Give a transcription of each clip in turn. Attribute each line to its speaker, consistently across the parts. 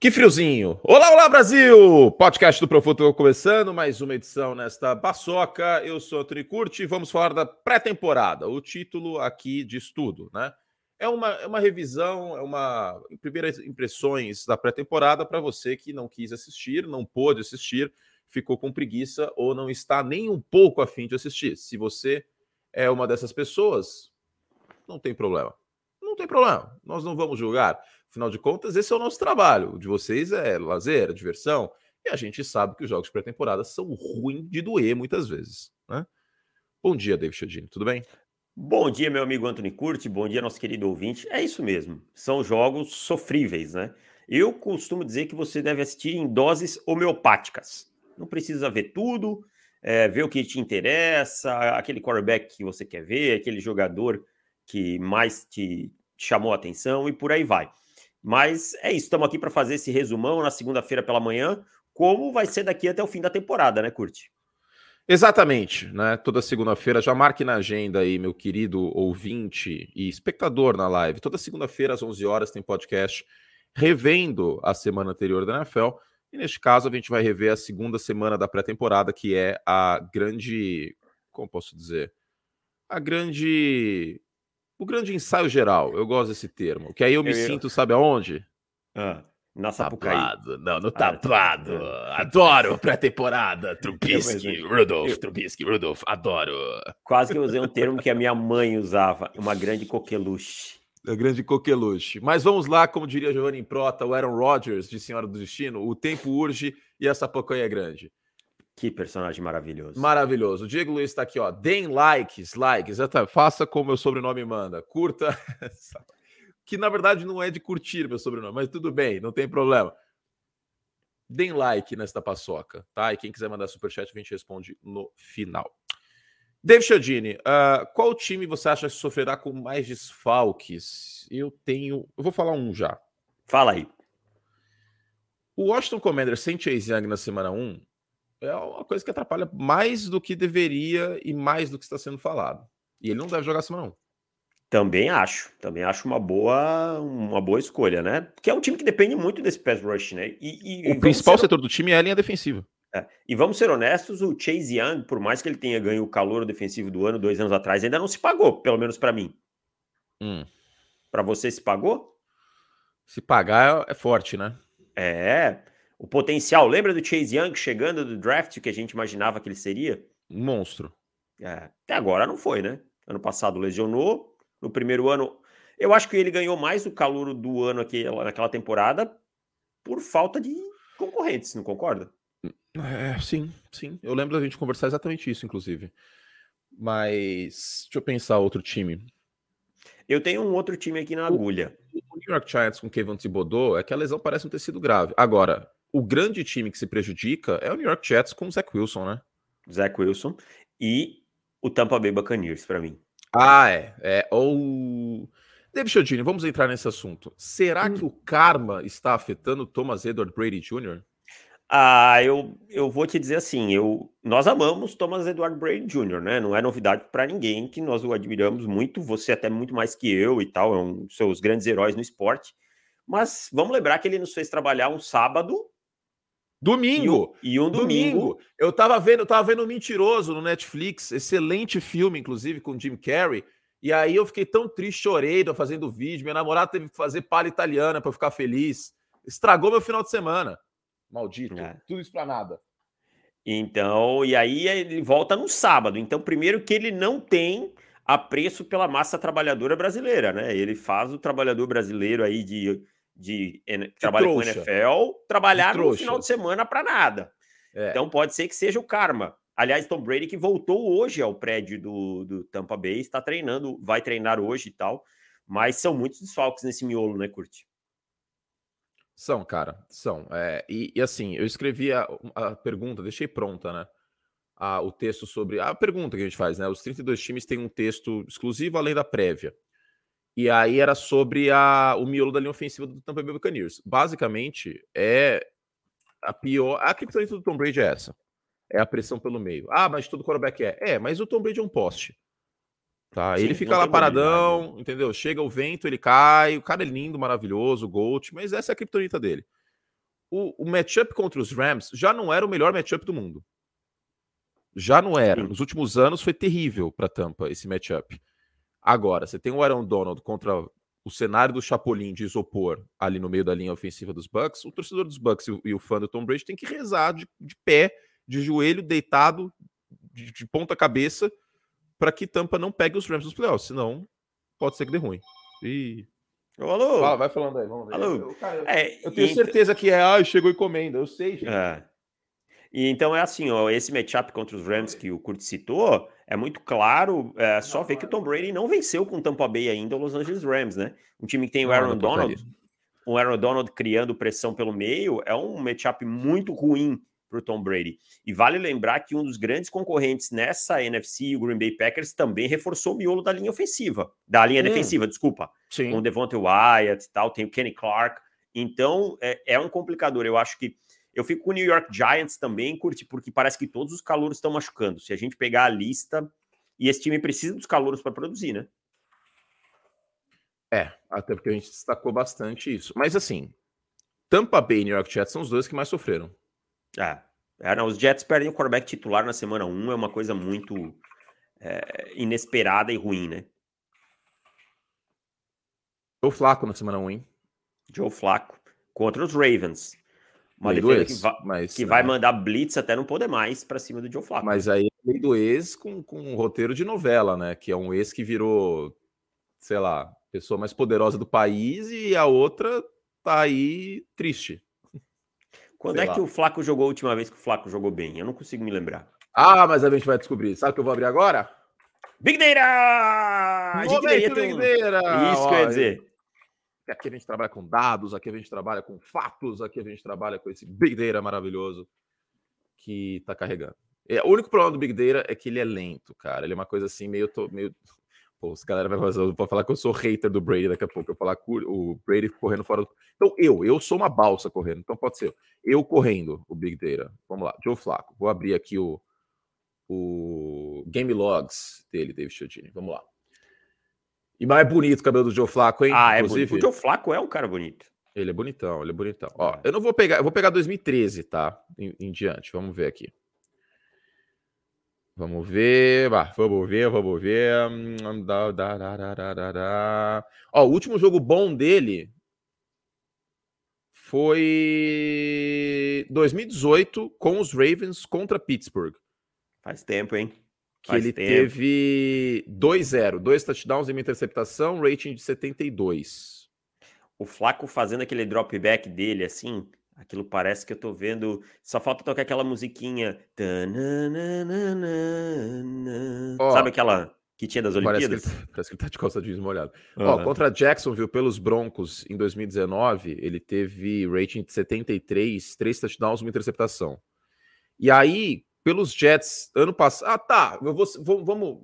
Speaker 1: Que friozinho! Olá, olá, Brasil! Podcast do Profuturo começando, mais uma edição nesta paçoca. Eu sou Antônio Curti e vamos falar da pré-temporada. O título aqui de estudo, né? É uma, é uma revisão, é uma primeiras impressões da pré-temporada para você que não quis assistir, não pôde assistir, ficou com preguiça ou não está nem um pouco afim de assistir. Se você é uma dessas pessoas, não tem problema. Não tem problema. Nós não vamos julgar. Afinal de contas, esse é o nosso trabalho. O de vocês é lazer, é diversão. E a gente sabe que os jogos de pré-temporada são ruins de doer muitas vezes. Né? Bom dia, David Chodini. Tudo bem?
Speaker 2: Bom dia, meu amigo Antônio Curti. Bom dia, nosso querido ouvinte. É isso mesmo. São jogos sofríveis, né? Eu costumo dizer que você deve assistir em doses homeopáticas. Não precisa ver tudo, é, ver o que te interessa, aquele quarterback que você quer ver, aquele jogador que mais te chamou a atenção e por aí vai. Mas é isso, estamos aqui para fazer esse resumão na segunda-feira pela manhã, como vai ser daqui até o fim da temporada, né, Curte?
Speaker 1: Exatamente, né? Toda segunda-feira, já marque na agenda aí, meu querido ouvinte e espectador na live. Toda segunda-feira, às 11 horas, tem podcast revendo a semana anterior da NFL. E neste caso, a gente vai rever a segunda semana da pré-temporada, que é a grande. Como posso dizer? A grande o grande ensaio geral, eu gosto desse termo. Que aí eu me eu... sinto, sabe aonde?
Speaker 2: Ah, na Sapucaí.
Speaker 1: Tablado, não, no tablado. Ah, adoro pré-temporada. Trubisky, Rudolph, eu... Trubisky, Rudolph, adoro.
Speaker 2: Quase que eu usei um termo que a minha mãe usava, uma grande coqueluche.
Speaker 1: A grande coqueluche. Mas vamos lá, como diria Giovanni Prota, o Aaron Rodgers, de Senhora do Destino, o tempo urge e essa Sapucaí é grande.
Speaker 2: Que personagem maravilhoso.
Speaker 1: Maravilhoso. O Diego Luiz está aqui, ó. Deem likes, likes. Faça como meu sobrenome manda. Curta. que na verdade não é de curtir meu sobrenome, mas tudo bem, não tem problema. Deem like nesta paçoca, tá? E quem quiser mandar superchat, a gente responde no final. David Chiodini, uh, qual time você acha que sofrerá com mais desfalques? Eu tenho. Eu vou falar um já.
Speaker 2: Fala aí.
Speaker 1: O Washington Commanders sem Chase Young na semana 1 é uma coisa que atrapalha mais do que deveria e mais do que está sendo falado. E ele não deve jogar semana 1.
Speaker 2: Também acho, também acho uma boa, uma boa escolha, né? Porque é um time que depende muito desse pass rush, né?
Speaker 1: E, e o principal ser... setor do time é a linha defensiva.
Speaker 2: É. E vamos ser honestos, o Chase Young, por mais que ele tenha ganho o calor defensivo do ano dois anos atrás, ainda não se pagou, pelo menos para mim.
Speaker 1: Hum.
Speaker 2: Para você se pagou?
Speaker 1: Se pagar é forte, né?
Speaker 2: É o potencial. Lembra do Chase Young chegando do draft que a gente imaginava que ele seria?
Speaker 1: Um monstro.
Speaker 2: É, até agora não foi, né? Ano passado lesionou. No primeiro ano, eu acho que ele ganhou mais o calor do ano aqui, naquela temporada por falta de concorrentes, não concorda?
Speaker 1: É, sim, sim. Eu lembro da gente conversar exatamente isso, inclusive. Mas deixa eu pensar outro time.
Speaker 2: Eu tenho um outro time aqui na agulha.
Speaker 1: O New York Giants com Kevin Thibodeau é que a lesão parece não ter sido grave. Agora, o grande time que se prejudica é o New York Jets com o Zach Wilson, né?
Speaker 2: Zach Wilson e o Tampa Bay Buccaneers, para mim.
Speaker 1: Ah, é. é ou... David Chodini, vamos entrar nesse assunto. Será hum. que o karma está afetando Thomas Edward Brady Jr.?
Speaker 2: Ah, eu, eu vou te dizer assim, eu, nós amamos Thomas Edward Brady Jr., né? Não é novidade para ninguém que nós o admiramos muito, você até muito mais que eu e tal, é um dos seus grandes heróis no esporte. Mas vamos lembrar que ele nos fez trabalhar um sábado
Speaker 1: Domingo.
Speaker 2: E, e um domingo. domingo.
Speaker 1: Eu tava vendo, eu tava vendo Mentiroso no Netflix, excelente filme, inclusive, com Jim Carrey. E aí eu fiquei tão triste, chorei fazendo vídeo. Minha namorada teve que fazer palha italiana para ficar feliz. Estragou meu final de semana. Maldito. É. Tudo isso pra nada.
Speaker 2: Então, e aí ele volta no sábado. Então, primeiro que ele não tem apreço pela massa trabalhadora brasileira, né? Ele faz o trabalhador brasileiro aí de de, de trabalha com NFL, trabalhar no final de semana para nada. É. Então pode ser que seja o karma. Aliás, Tom Brady que voltou hoje ao prédio do, do Tampa Bay, está treinando, vai treinar hoje e tal. Mas são muitos desfalques nesse miolo, né, Curti?
Speaker 1: São, cara, são. É, e, e, assim, eu escrevi a, a, pergunta, deixei pronta, né? A, o texto sobre. A pergunta que a gente faz, né? Os 32 times têm um texto exclusivo além da prévia. E aí era sobre a, o miolo da linha ofensiva do Tampa Bay Buccaneers. Basicamente, é a pior. A criptonita do Tom Brady é essa. É a pressão pelo meio. Ah, mas todo quarterback é. É, mas o Tom Brady é um poste. Tá? Sim, ele fica lá paradão, entendeu? Chega o vento, ele cai. O cara é lindo, maravilhoso, Gold, mas essa é a criptonita dele. o, o matchup contra os Rams já não era o melhor matchup do mundo. Já não era. Nos últimos anos foi terrível para Tampa esse matchup. Agora, você tem o Aaron Donald contra o cenário do Chapolin de isopor ali no meio da linha ofensiva dos Bucks. O torcedor dos Bucks e o, fã do Tom Brady tem que rezar de, de pé, de joelho, deitado, de, de ponta cabeça, para que Tampa não pegue os Rams nos playoffs. Senão, pode ser que dê ruim. E
Speaker 2: Alô?
Speaker 1: Fala, vai falando aí, vamos ver.
Speaker 2: Alô? Eu, cara, é,
Speaker 1: eu tenho certeza que é, ah, chegou encomenda, eu sei, gente.
Speaker 2: É. E então é assim, ó, esse matchup contra os Rams que o Kurt citou, é muito claro, é só ver que o Tom Brady não venceu com o Tampa Bay ainda o Los Angeles Rams, né? Um time que tem o Aaron Donald, o Aaron Donald criando pressão pelo meio, é um matchup muito ruim para o Tom Brady. E vale lembrar que um dos grandes concorrentes nessa NFC, o Green Bay Packers, também reforçou o miolo da linha ofensiva, da linha hum. defensiva, desculpa. Sim. Com o Devontae Wyatt e tal, tem o Kenny Clark. Então, é, é, um complicador. Eu acho que eu fico com o New York Giants também, curte, porque parece que todos os calouros estão machucando. Se a gente pegar a lista, e esse time precisa dos calouros para produzir, né?
Speaker 1: É, até porque a gente destacou bastante isso. Mas assim, Tampa Bay e New York Jets são os dois que mais sofreram.
Speaker 2: É, é não, os Jets perdem o quarterback titular na semana 1, é uma coisa muito é, inesperada e ruim, né?
Speaker 1: Joe Flaco na semana 1, hein?
Speaker 2: Joe Flaco contra os Ravens. Uma lei defesa que, va mas, que vai mandar blitz até não poder mais para cima do Joe Flaco.
Speaker 1: Mas aí é lei do ex com, com um roteiro de novela, né? Que é um ex que virou, sei lá, pessoa mais poderosa do país e a outra tá aí triste.
Speaker 2: Quando Sei é lá. que o Flaco jogou a última vez que o Flaco jogou bem? Eu não consigo me lembrar.
Speaker 1: Ah, mas a gente vai descobrir. Sabe o que eu vou abrir agora?
Speaker 2: Big Data! A gente Momento
Speaker 1: Big um...
Speaker 2: Isso Ó, que eu ia dizer.
Speaker 1: Aqui a gente trabalha com dados, aqui a gente trabalha com fatos, aqui a gente trabalha com esse Big Data maravilhoso que está carregando. É, o único problema do Big Data é que ele é lento, cara. Ele é uma coisa assim, meio, meio Pô, os galera vai falar que eu sou hater do Brady daqui a pouco. Eu falar o Brady correndo fora do. Então, eu, eu sou uma balsa correndo. Então pode ser eu correndo o Big Data. Vamos lá, Joe Flaco. Vou abrir aqui o, o Game Logs dele, David Chiodini. Vamos lá. E mais é bonito o cabelo do Joe Flaco, hein?
Speaker 2: Ah, é bonito. O Joe Flaco é um cara bonito.
Speaker 1: Ele é bonitão, ele é bonitão. Ó, é. eu não vou pegar, eu vou pegar 2013, tá? Em, em diante. Vamos ver aqui. Vamos ver, bah, vamos ver, vamos ver. Da, Ó, o último jogo bom dele foi 2018 com os Ravens contra Pittsburgh.
Speaker 2: Faz tempo, hein?
Speaker 1: Que ele tempo. teve 2-0, dois touchdowns e uma interceptação, rating de 72.
Speaker 2: O Flaco fazendo aquele drop back dele assim, Aquilo parece que eu tô vendo. Só falta tocar aquela musiquinha. Oh, Sabe aquela que tinha das Olimpíadas?
Speaker 1: Parece que ele, parece que ele tá de calça jeans molhado. Uhum. Ó, contra Jacksonville pelos Broncos em 2019, ele teve rating de 73, três touchdowns, uma interceptação. E aí, pelos Jets, ano passado. Ah, tá. Eu vou, vamos.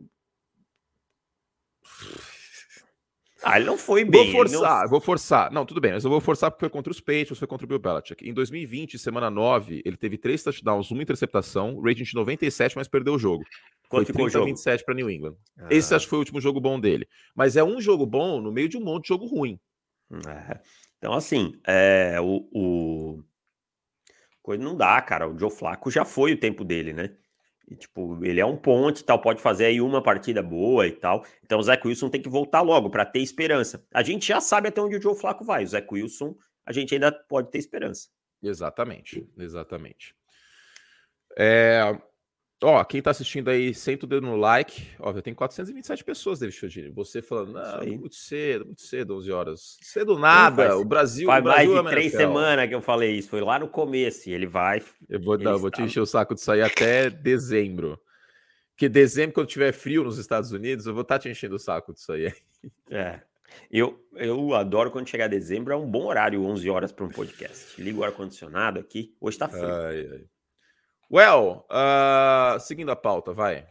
Speaker 2: Ah, ele não foi bem.
Speaker 1: Vou forçar, não... vou forçar. Não, tudo bem, mas eu vou forçar porque foi contra os Patriots, foi contra o Bill Belichick. Em 2020, semana 9, ele teve três touchdowns, uma interceptação, rating de 97, mas perdeu o jogo. Quanto foi 30 27 para New England. Ah. Esse acho que foi o último jogo bom dele. Mas é um jogo bom no meio de um monte de jogo ruim.
Speaker 2: É. Então, assim, é, o, o... Coisa não dá, cara. O Joe Flaco já foi o tempo dele, né? E, tipo, ele é um ponte tal, pode fazer aí uma partida boa e tal. Então o Zé Wilson tem que voltar logo para ter esperança. A gente já sabe até onde o Joe Flaco vai. O Zé Wilson, a gente ainda pode ter esperança.
Speaker 1: Exatamente, exatamente. É, Ó, quem tá assistindo aí, senta o dedo no like. Ó, já tem 427 pessoas, David Chodini. Você falando, não, muito cedo, muito cedo, 11 horas. Cedo nada, faz, o Brasil.
Speaker 2: Faz
Speaker 1: o Brasil
Speaker 2: mais de é três semanas que eu falei isso, foi lá no começo, e ele vai.
Speaker 1: Eu vou, não, vou te encher o saco disso aí até dezembro. Porque dezembro, quando tiver frio nos Estados Unidos, eu vou estar tá te enchendo o saco disso aí.
Speaker 2: É. Eu, eu adoro quando chegar dezembro, é um bom horário, 11 horas para um podcast. Ligo o ar-condicionado aqui, hoje tá frio. Ai, ai.
Speaker 1: Well, uh, seguindo a pauta, vai.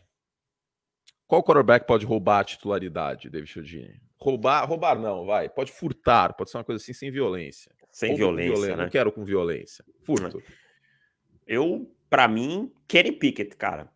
Speaker 1: Qual quarterback pode roubar a titularidade, David Chodini? Roubar, roubar não, vai. Pode furtar, pode ser uma coisa assim sem violência.
Speaker 2: Sem violência, violência, né?
Speaker 1: Não quero com violência. Furto.
Speaker 2: Eu, para mim, Kenny Pickett, cara.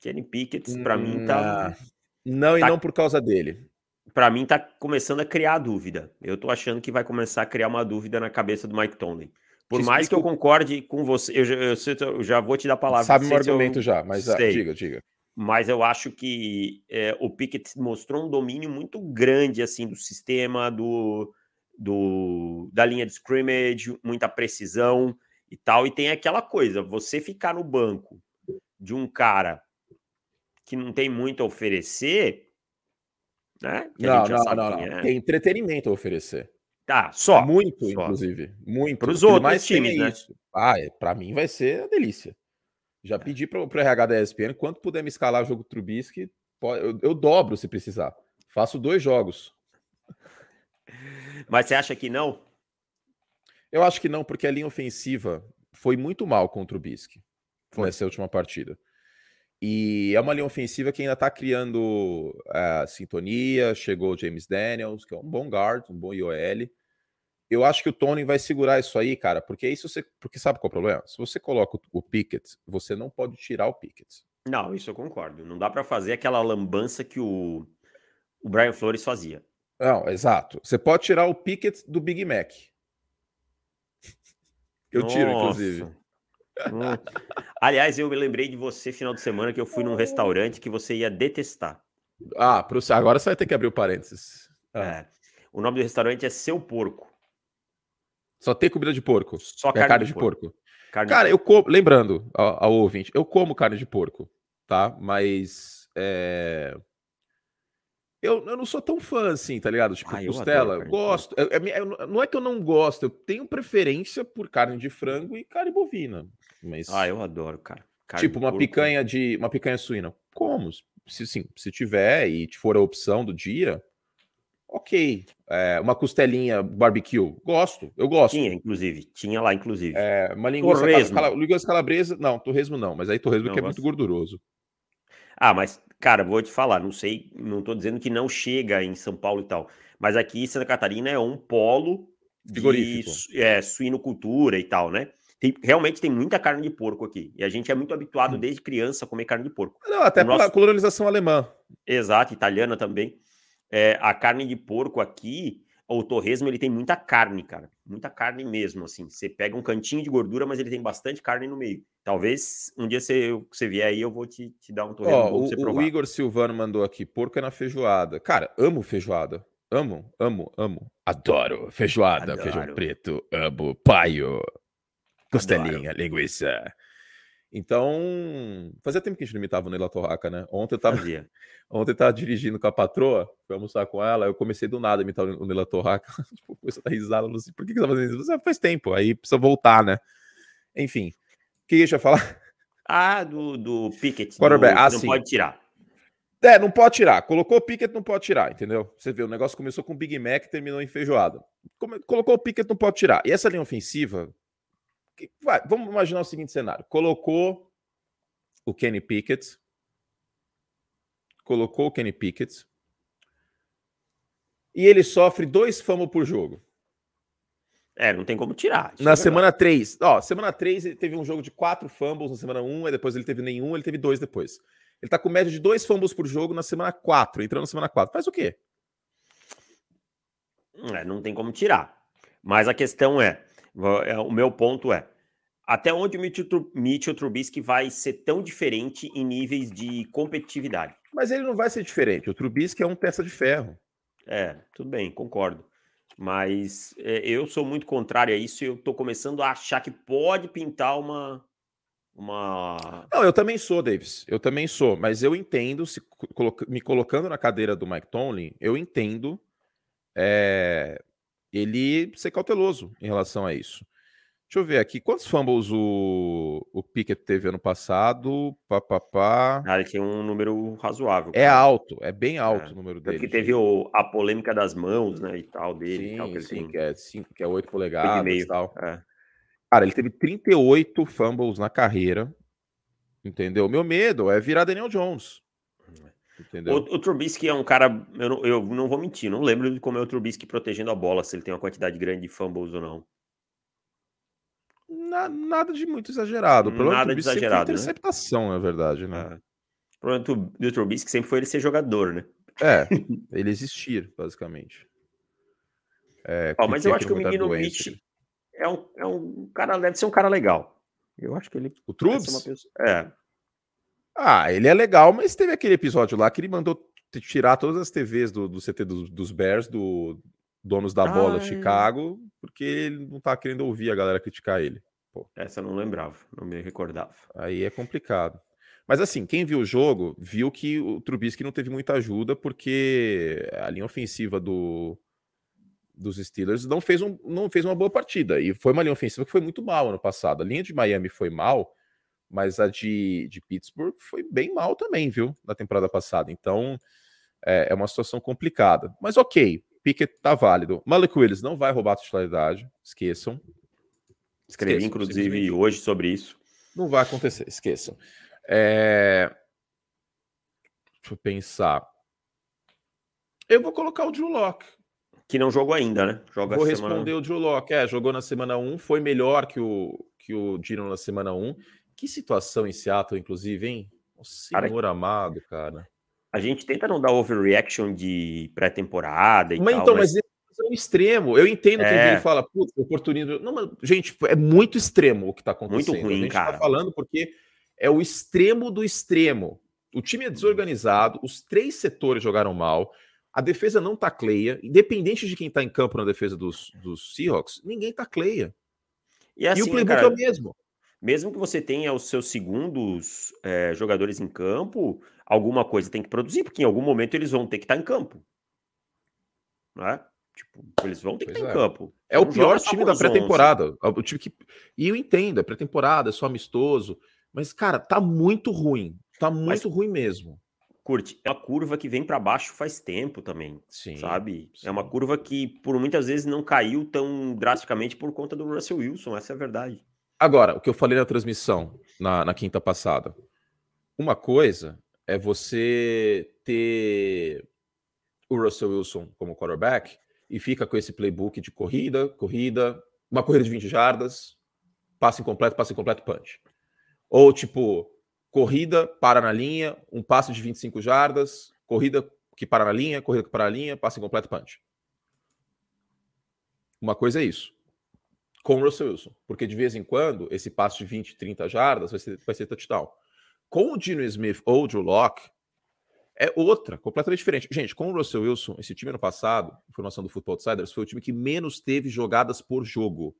Speaker 2: Kenny Pickett, para hum, mim, tá.
Speaker 1: Não, tá... e não por causa dele.
Speaker 2: Para mim, tá começando a criar dúvida. Eu tô achando que vai começar a criar uma dúvida na cabeça do Mike Tomlin. Por mais explico... que eu concorde com você, eu, eu, eu, já vou te dar a palavra.
Speaker 1: Sabe meu argumento já, mas ah, diga, diga.
Speaker 2: Mas eu acho que é, o Pickett mostrou um domínio muito grande assim do sistema, do, do da linha de scrimmage, muita precisão e tal. E tem aquela coisa, você ficar no banco de um cara que não tem muito a oferecer, né?
Speaker 1: Que não, não, não, não. É. Tem entretenimento a oferecer.
Speaker 2: Tá, só.
Speaker 1: Muito, só. inclusive. Muito.
Speaker 2: Para os outros mais times, né? Isso.
Speaker 1: Ah, é, para mim vai ser a delícia. Já é. pedi para o RH da ESPN, quanto puder me escalar o jogo Trubisky, eu, eu dobro se precisar. Faço dois jogos.
Speaker 2: Mas você acha que não?
Speaker 1: Eu acho que não, porque a linha ofensiva foi muito mal contra o Trubisky nessa última partida. E é uma linha ofensiva que ainda está criando uh, sintonia. Chegou o James Daniels, que é um bom guard, um bom IOL. Eu acho que o Tony vai segurar isso aí, cara, porque isso você. Porque sabe qual é o problema? Se você coloca o Pickett, você não pode tirar o Pickett.
Speaker 2: Não, isso eu concordo. Não dá para fazer aquela lambança que o, o Brian Flores fazia.
Speaker 1: Não, exato. Você pode tirar o Pickett do Big Mac. Eu Nossa. tiro, inclusive.
Speaker 2: Hum. Aliás, eu me lembrei de você final de semana que eu fui num restaurante que você ia detestar.
Speaker 1: Ah, agora você vai ter que abrir o parênteses. Ah.
Speaker 2: É. O nome do restaurante é Seu Porco.
Speaker 1: Só tem comida de porco.
Speaker 2: Só é carne, carne de, de porco. porco.
Speaker 1: Carne Cara, de eu como. Lembrando ao, ao, ouvinte, eu como carne de porco, tá? Mas. É... Eu, eu não sou tão fã assim, tá ligado? Tipo, ah, costela. Eu gosto. É, é, não é que eu não gosto, eu tenho preferência por carne de frango e carne bovina. Mas...
Speaker 2: Ah, eu adoro, cara.
Speaker 1: Carne tipo, uma porco. picanha de. Uma picanha suína. Como? Se sim, se tiver e for a opção do dia, ok. É, uma costelinha barbecue, gosto, eu gosto.
Speaker 2: Tinha, inclusive, tinha lá, inclusive.
Speaker 1: É, uma linguiça, torresmo. Cala, linguiça calabresa, não, torresmo não, mas aí torresmo não, que é muito gorduroso.
Speaker 2: Ah, mas, cara, vou te falar, não sei, não tô dizendo que não chega em São Paulo e tal, mas aqui Santa Catarina é um polo
Speaker 1: Frigorífico.
Speaker 2: de é, suinocultura e tal, né? Tem, realmente tem muita carne de porco aqui. E a gente é muito habituado hum. desde criança a comer carne de porco.
Speaker 1: Não, até pela nosso... colonização alemã.
Speaker 2: Exato, italiana também. É, a carne de porco aqui, o torresmo, ele tem muita carne, cara. Muita carne mesmo, assim. Você pega um cantinho de gordura, mas ele tem bastante carne no meio. Talvez um dia você, você vier aí, eu vou te, te dar um torresmo
Speaker 1: oh, o, o, Igor Silvano mandou aqui, porco é na feijoada. Cara, amo feijoada. Amo, amo, amo. Adoro feijoada, Adoro. feijão preto, amo, paio, costelinha, Adoro. linguiça. Então, fazia tempo que a gente não imitava o Neila Torraca, né? Ontem eu tava, ontem eu tava dirigindo com a patroa, fui almoçar com ela, eu comecei do nada a imitar o Neila Torraca. tipo, começou a dar risada, não sei, por que, que você tá fazendo isso? Você, faz tempo, aí precisa voltar, né? Enfim, o que deixa eu falar?
Speaker 2: Ah, do, do Pickett.
Speaker 1: Quarterback,
Speaker 2: do,
Speaker 1: ah,
Speaker 2: não sim. pode tirar.
Speaker 1: É, não pode tirar. Colocou o Pickett, não pode tirar, entendeu? Você vê, o negócio começou com Big Mac e terminou em feijoada. Colocou o Pickett, não pode tirar. E essa linha ofensiva, vai, vamos imaginar o seguinte cenário. Colocou o Kenny Pickett, colocou o Kenny Pickett, e ele sofre dois fumbles por jogo.
Speaker 2: É, não tem como tirar.
Speaker 1: Na é semana 3, ó, semana 3 ele teve um jogo de quatro fumbles na semana 1, aí depois ele teve nenhum, ele teve dois depois. Ele tá com média de dois fumbles por jogo na semana 4, entrando na semana 4. Faz o quê?
Speaker 2: É, não tem como tirar. Mas a questão é o meu ponto é, até onde o Mitchell Trubisky vai ser tão diferente em níveis de competitividade?
Speaker 1: Mas ele não vai ser diferente. O Trubisky é um peça de ferro.
Speaker 2: É, tudo bem, concordo. Mas é, eu sou muito contrário a isso e eu tô começando a achar que pode pintar uma. Uma...
Speaker 1: Não, eu também sou, Davis. Eu também sou, mas eu entendo, se me colocando na cadeira do Mike Tomlin, eu entendo é, ele ser cauteloso em relação a isso. Deixa eu ver aqui. Quantos fumbles o, o Pickett teve ano passado? Pá, pá, pá.
Speaker 2: Ah, ele tinha um número razoável.
Speaker 1: É alto, é bem alto é. o número dele.
Speaker 2: Porque teve o, a polêmica das mãos, né, e tal, dele.
Speaker 1: Sim,
Speaker 2: tal, que
Speaker 1: sim, que é, cinco, que é 8 polegadas e tal. É. Cara, ele teve 38 fumbles na carreira, entendeu? Meu medo é virar Daniel Jones.
Speaker 2: Entendeu? O, o Trubisky é um cara, eu não, eu não vou mentir, não lembro de como é o Trubisky protegendo a bola, se ele tem uma quantidade grande de fumbles ou não.
Speaker 1: Na, nada de muito exagerado.
Speaker 2: O nada de exagerado.
Speaker 1: Foi interceptação, né? na verdade, né? É.
Speaker 2: O problema do, do Trubisky sempre foi ele ser jogador, né?
Speaker 1: É, ele existir, basicamente.
Speaker 2: É, oh, mas eu acho que o menino Mitch, é um, é um cara, deve ser um cara legal. Eu acho que ele.
Speaker 1: O Trubs?
Speaker 2: Pessoa... É.
Speaker 1: Ah, ele é legal, mas teve aquele episódio lá que ele mandou tirar todas as TVs do, do CT dos, dos Bears, do Donos da Bola de Chicago, porque ele não tá querendo ouvir a galera criticar ele.
Speaker 2: Pô. Essa eu não lembrava, não me recordava.
Speaker 1: Aí é complicado. Mas assim, quem viu o jogo viu que o Trubisky não teve muita ajuda, porque a linha ofensiva do, dos Steelers não fez, um, não fez uma boa partida. E foi uma linha ofensiva que foi muito mal ano passado. A linha de Miami foi mal, mas a de, de Pittsburgh foi bem mal também, viu? Na temporada passada. Então é, é uma situação complicada. Mas ok, Pickett tá válido. Malik Willis não vai roubar a titularidade, esqueçam.
Speaker 2: Escrevi, esqueçam, inclusive, hoje sobre isso.
Speaker 1: Não vai acontecer, esqueçam. É... Deixa eu pensar. Eu vou colocar o Drew Locke.
Speaker 2: Que não jogou ainda, né?
Speaker 1: Joga vou semana... responder o Drew Locke. É, jogou na semana 1, foi melhor que o, que o Dino na semana 1. Que situação em Seattle, inclusive, hein? O senhor cara, amado, cara.
Speaker 2: A gente tenta não dar overreaction de pré-temporada e
Speaker 1: mas,
Speaker 2: tal.
Speaker 1: Então, mas... mas é um extremo. Eu entendo é. que ele fala, putz, oportunismo. Não, mas, gente, é muito extremo o que tá acontecendo.
Speaker 2: Muito ruim, a gente tá cara.
Speaker 1: tá falando porque é o extremo do extremo. O time é desorganizado, os três setores jogaram mal, a defesa não tacleia, independente de quem tá em campo na defesa dos, dos Seahawks, ninguém tacleia.
Speaker 2: E, assim, e o assim, playbook cara, é o mesmo. Mesmo que você tenha os seus segundos é, jogadores em campo, alguma coisa tem que produzir, porque em algum momento eles vão ter que estar tá em campo. Né? Tipo, eles vão ter que pois estar tá é. em campo.
Speaker 1: É o pior time da pré-temporada. É o time que. E eu entendo, é pré-temporada, é só amistoso. Mas, cara, tá muito ruim. Tá muito Mas, ruim mesmo.
Speaker 2: Curte, é uma curva que vem para baixo faz tempo também. Sim, sabe? Sim. É uma curva que, por muitas vezes, não caiu tão drasticamente por conta do Russell Wilson. Essa é a verdade.
Speaker 1: Agora, o que eu falei na transmissão na, na quinta passada. Uma coisa é você ter o Russell Wilson como quarterback e fica com esse playbook de corrida, corrida, uma corrida de 20 jardas, passe incompleto, passe incompleto, punch. Ou tipo, corrida, para na linha, um passe de 25 jardas, corrida que para na linha, corrida que para na linha, passe incompleto, punch. Uma coisa é isso. Com o Russell Wilson. Porque de vez em quando, esse passe de 20, 30 jardas vai ser, vai ser touchdown. Com o Dino Smith ou o Drew Locke, é outra, completamente diferente. Gente, com o Russell Wilson, esse time ano passado, informação do Football Outsiders, foi o time que menos teve jogadas por jogo.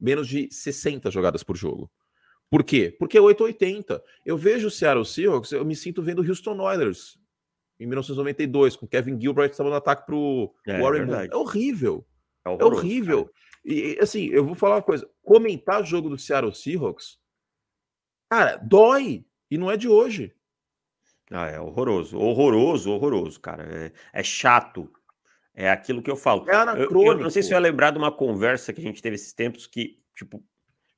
Speaker 1: Menos de 60 jogadas por jogo. Por quê? Porque é 880. Eu vejo o Seattle Seahawks, eu me sinto vendo o Houston Oilers em 1992, com Kevin Gilbert estava no ataque para o é, Warren Moon. É horrível. É, é horrível. E assim, eu vou falar uma coisa: comentar jogo do Seattle Seahawks, cara, dói. E não é de hoje.
Speaker 2: Ah, é horroroso. Horroroso, horroroso, cara. É, é chato. É aquilo que eu falo. É anacrônico. Eu, eu não sei se eu ia lembrar de uma conversa que a gente teve esses tempos que, tipo,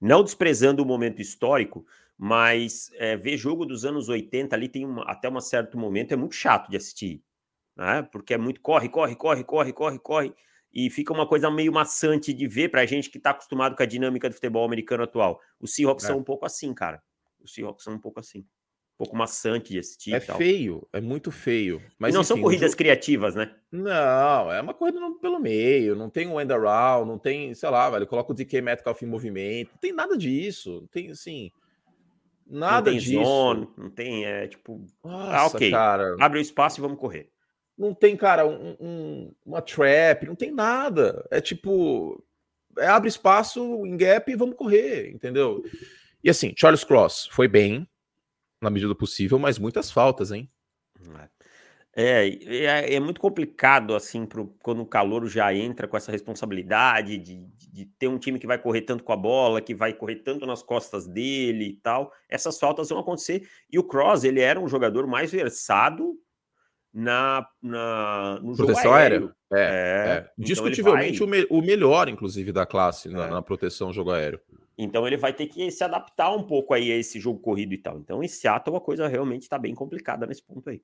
Speaker 2: não desprezando o momento histórico, mas é, ver jogo dos anos 80 ali tem uma, até um certo momento é muito chato de assistir, né? Porque é muito corre, corre, corre, corre, corre, corre, e fica uma coisa meio maçante de ver para a gente que está acostumado com a dinâmica do futebol americano atual. Os Seahawks é. são um pouco assim, cara. Os Seahawks são um pouco assim. Um pouco maçante de assistir.
Speaker 1: É feio, é muito feio.
Speaker 2: Mas e não enfim, são corridas jogo... criativas, né?
Speaker 1: Não, é uma corrida pelo meio, não tem um end around, não tem, sei lá, velho, coloca o DK Metcalf em movimento, não tem nada disso, não tem assim. Nada não tem disso. Zone,
Speaker 2: não tem, é tipo. Ah, Nossa, ah, ok. Cara. Abre o espaço e vamos correr.
Speaker 1: Não tem, cara, um, um, uma trap, não tem nada. É tipo. É, abre espaço em gap e vamos correr, entendeu? E assim, Charles Cross foi bem, na medida do possível, mas muitas faltas, hein?
Speaker 2: É, é, é muito complicado, assim, pro, quando o calor já entra com essa responsabilidade de, de, de, ter um time que vai correr tanto com a bola, que vai correr tanto nas costas dele e tal. Essas faltas vão acontecer. E o Cross, ele era um jogador mais versado na, na no
Speaker 1: proteção aéreo. É, é. é. Então Discutivelmente vai... o, me, o, melhor, inclusive, da classe na, é. na proteção jogo aéreo.
Speaker 2: Então ele vai ter que se adaptar um pouco aí a esse jogo corrido e tal. Então em Seattle a coisa realmente está bem complicada nesse ponto aí.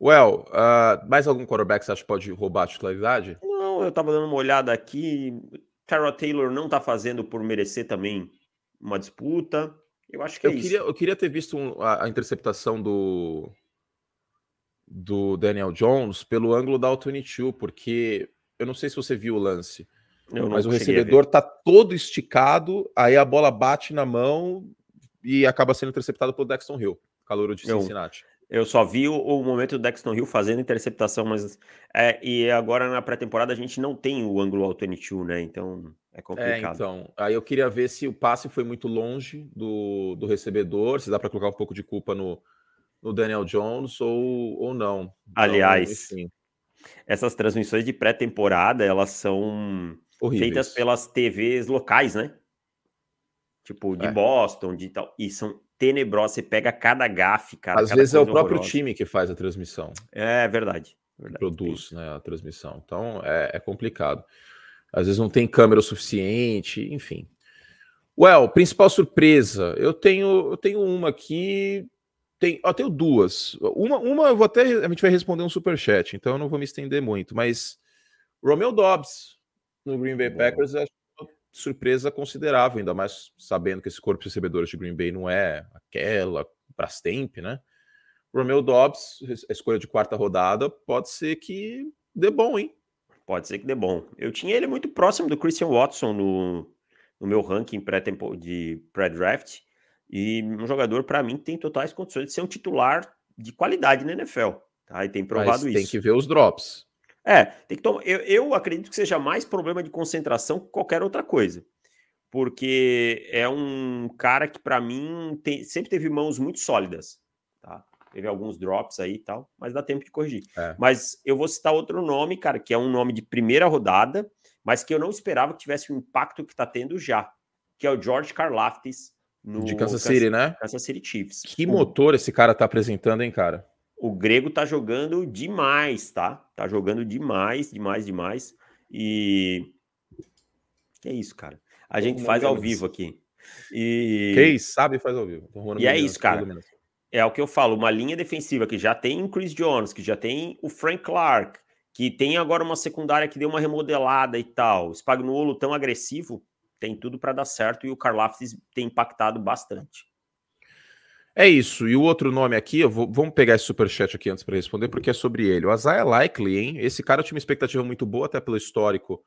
Speaker 1: Well, uh, mais algum quarterback você acha que pode roubar a titularidade?
Speaker 2: Não, eu estava dando uma olhada aqui. Tara Taylor não está fazendo por merecer também uma disputa. Eu acho que
Speaker 1: eu
Speaker 2: é
Speaker 1: queria,
Speaker 2: isso.
Speaker 1: Eu queria ter visto um, a, a, interceptação do, do Daniel Jones pelo ângulo da All-22, porque eu não sei se você viu o lance. Mas o recebedor tá todo esticado, aí a bola bate na mão e acaba sendo interceptado pelo Dexton Hill, calor de Cincinnati.
Speaker 2: Eu, eu só vi o, o, momento do Dexton Hill fazendo interceptação, mas é, e agora na pré-temporada a gente não tem o ângulo ao 22, né? Então é, é complicado.
Speaker 1: É, então, aí eu queria ver se o passe foi muito longe do, do recebedor, se dá para colocar um pouco de culpa no, no Daniel Jones ou, ou não. Então,
Speaker 2: Aliás, enfim. essas transmissões de pré-temporada, elas são Horríveis. feitas pelas TVs locais, né? Tipo, de é. Boston, de tal. E são tenebrosas. Você pega cada gafe, cara.
Speaker 1: Às vezes é o próprio horrorosa. time que faz a transmissão.
Speaker 2: É verdade. verdade
Speaker 1: produz né, a transmissão. Então é, é, complicado. Às vezes não tem câmera o suficiente, enfim. Well, principal surpresa. Eu tenho, eu tenho uma aqui. Tem, eu tenho duas. Uma, uma eu vou até. A gente vai responder um super chat, então eu não vou me estender muito. Mas Romeo Dobbs no Green Bay Packers acho surpresa considerável, ainda mais sabendo que esse corpo de recebedores de Green Bay não é aquela Brastemp, né? Romeo Dobbs, a escolha de quarta rodada, pode ser que dê bom, hein?
Speaker 2: Pode ser que dê bom. Eu tinha ele muito próximo do Christian Watson no, no meu ranking pré de pré-draft. E um jogador, para mim, tem totais condições de ser um titular de qualidade na NFL. Tá? E tem provado Mas
Speaker 1: isso. Tem que ver os drops.
Speaker 2: É, tem que tomar. Eu, eu acredito que seja mais problema de concentração que qualquer outra coisa. Porque é um cara que, para mim, tem, sempre teve mãos muito sólidas. Tá? Teve alguns drops aí e tal, mas dá tempo de corrigir. É. Mas eu vou citar outro nome, cara, que é um nome de primeira rodada, mas que eu não esperava que tivesse o impacto que está tendo já, que é o George Karlaftis
Speaker 1: no de Kansas City, né?
Speaker 2: Kansas City Chiefs.
Speaker 1: Que motor esse cara tá apresentando, hein, cara?
Speaker 2: O Grego tá jogando demais, tá? Tá jogando demais, demais, demais. E. Que é isso, cara? A gente faz ao vivo aqui.
Speaker 1: E. Quem sabe faz ao vivo.
Speaker 2: E é isso, cara. É o que eu falo, uma linha defensiva que já tem o Chris Jones, que já tem o Frank Clark, que tem agora uma secundária que deu uma remodelada e tal. O Spagnuolo tão agressivo, tem tudo para dar certo e o Karlaftis tem impactado bastante.
Speaker 1: É isso. E o outro nome aqui, vou, vamos pegar esse superchat aqui antes para responder, porque é sobre ele. O Isaiah Likely, hein? Esse cara tinha uma expectativa muito boa, até pelo histórico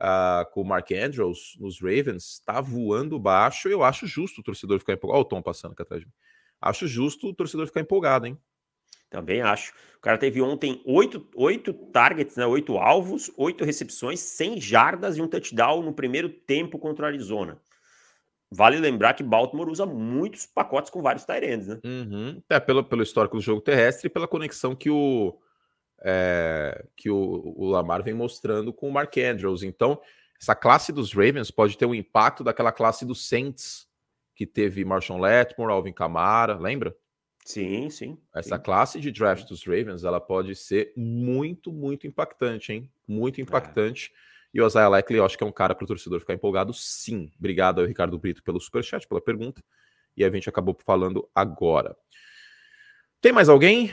Speaker 1: uh, com o Mark Andrews nos Ravens. Tá voando baixo. Eu acho justo o torcedor ficar empolgado. Olha o Tom passando aqui atrás de mim. Acho justo o torcedor ficar empolgado, hein?
Speaker 2: Também acho. O cara teve ontem oito, oito targets, né? Oito alvos, oito recepções, 100 jardas e um touchdown no primeiro tempo contra o Arizona. Vale lembrar que Baltimore usa muitos pacotes com vários Tyrands, né?
Speaker 1: Uhum. É, pelo, pelo histórico do jogo terrestre e pela conexão que o, é, que o, o, Lamar vem mostrando com o Mark Andrews. Então, essa classe dos Ravens pode ter um impacto daquela classe dos Saints, que teve Marshall Letmore, Alvin Kamara, lembra?
Speaker 2: Sim, sim.
Speaker 1: Essa
Speaker 2: sim.
Speaker 1: classe de draft dos Ravens, ela pode ser muito, muito impactante, hein? Muito é. impactante. É. E o Isaiah Likely, eu acho que é um cara para o torcedor ficar empolgado, sim. Obrigado ao Ricardo Brito pelo superchat, pela pergunta. E a gente acabou falando agora. Tem mais alguém?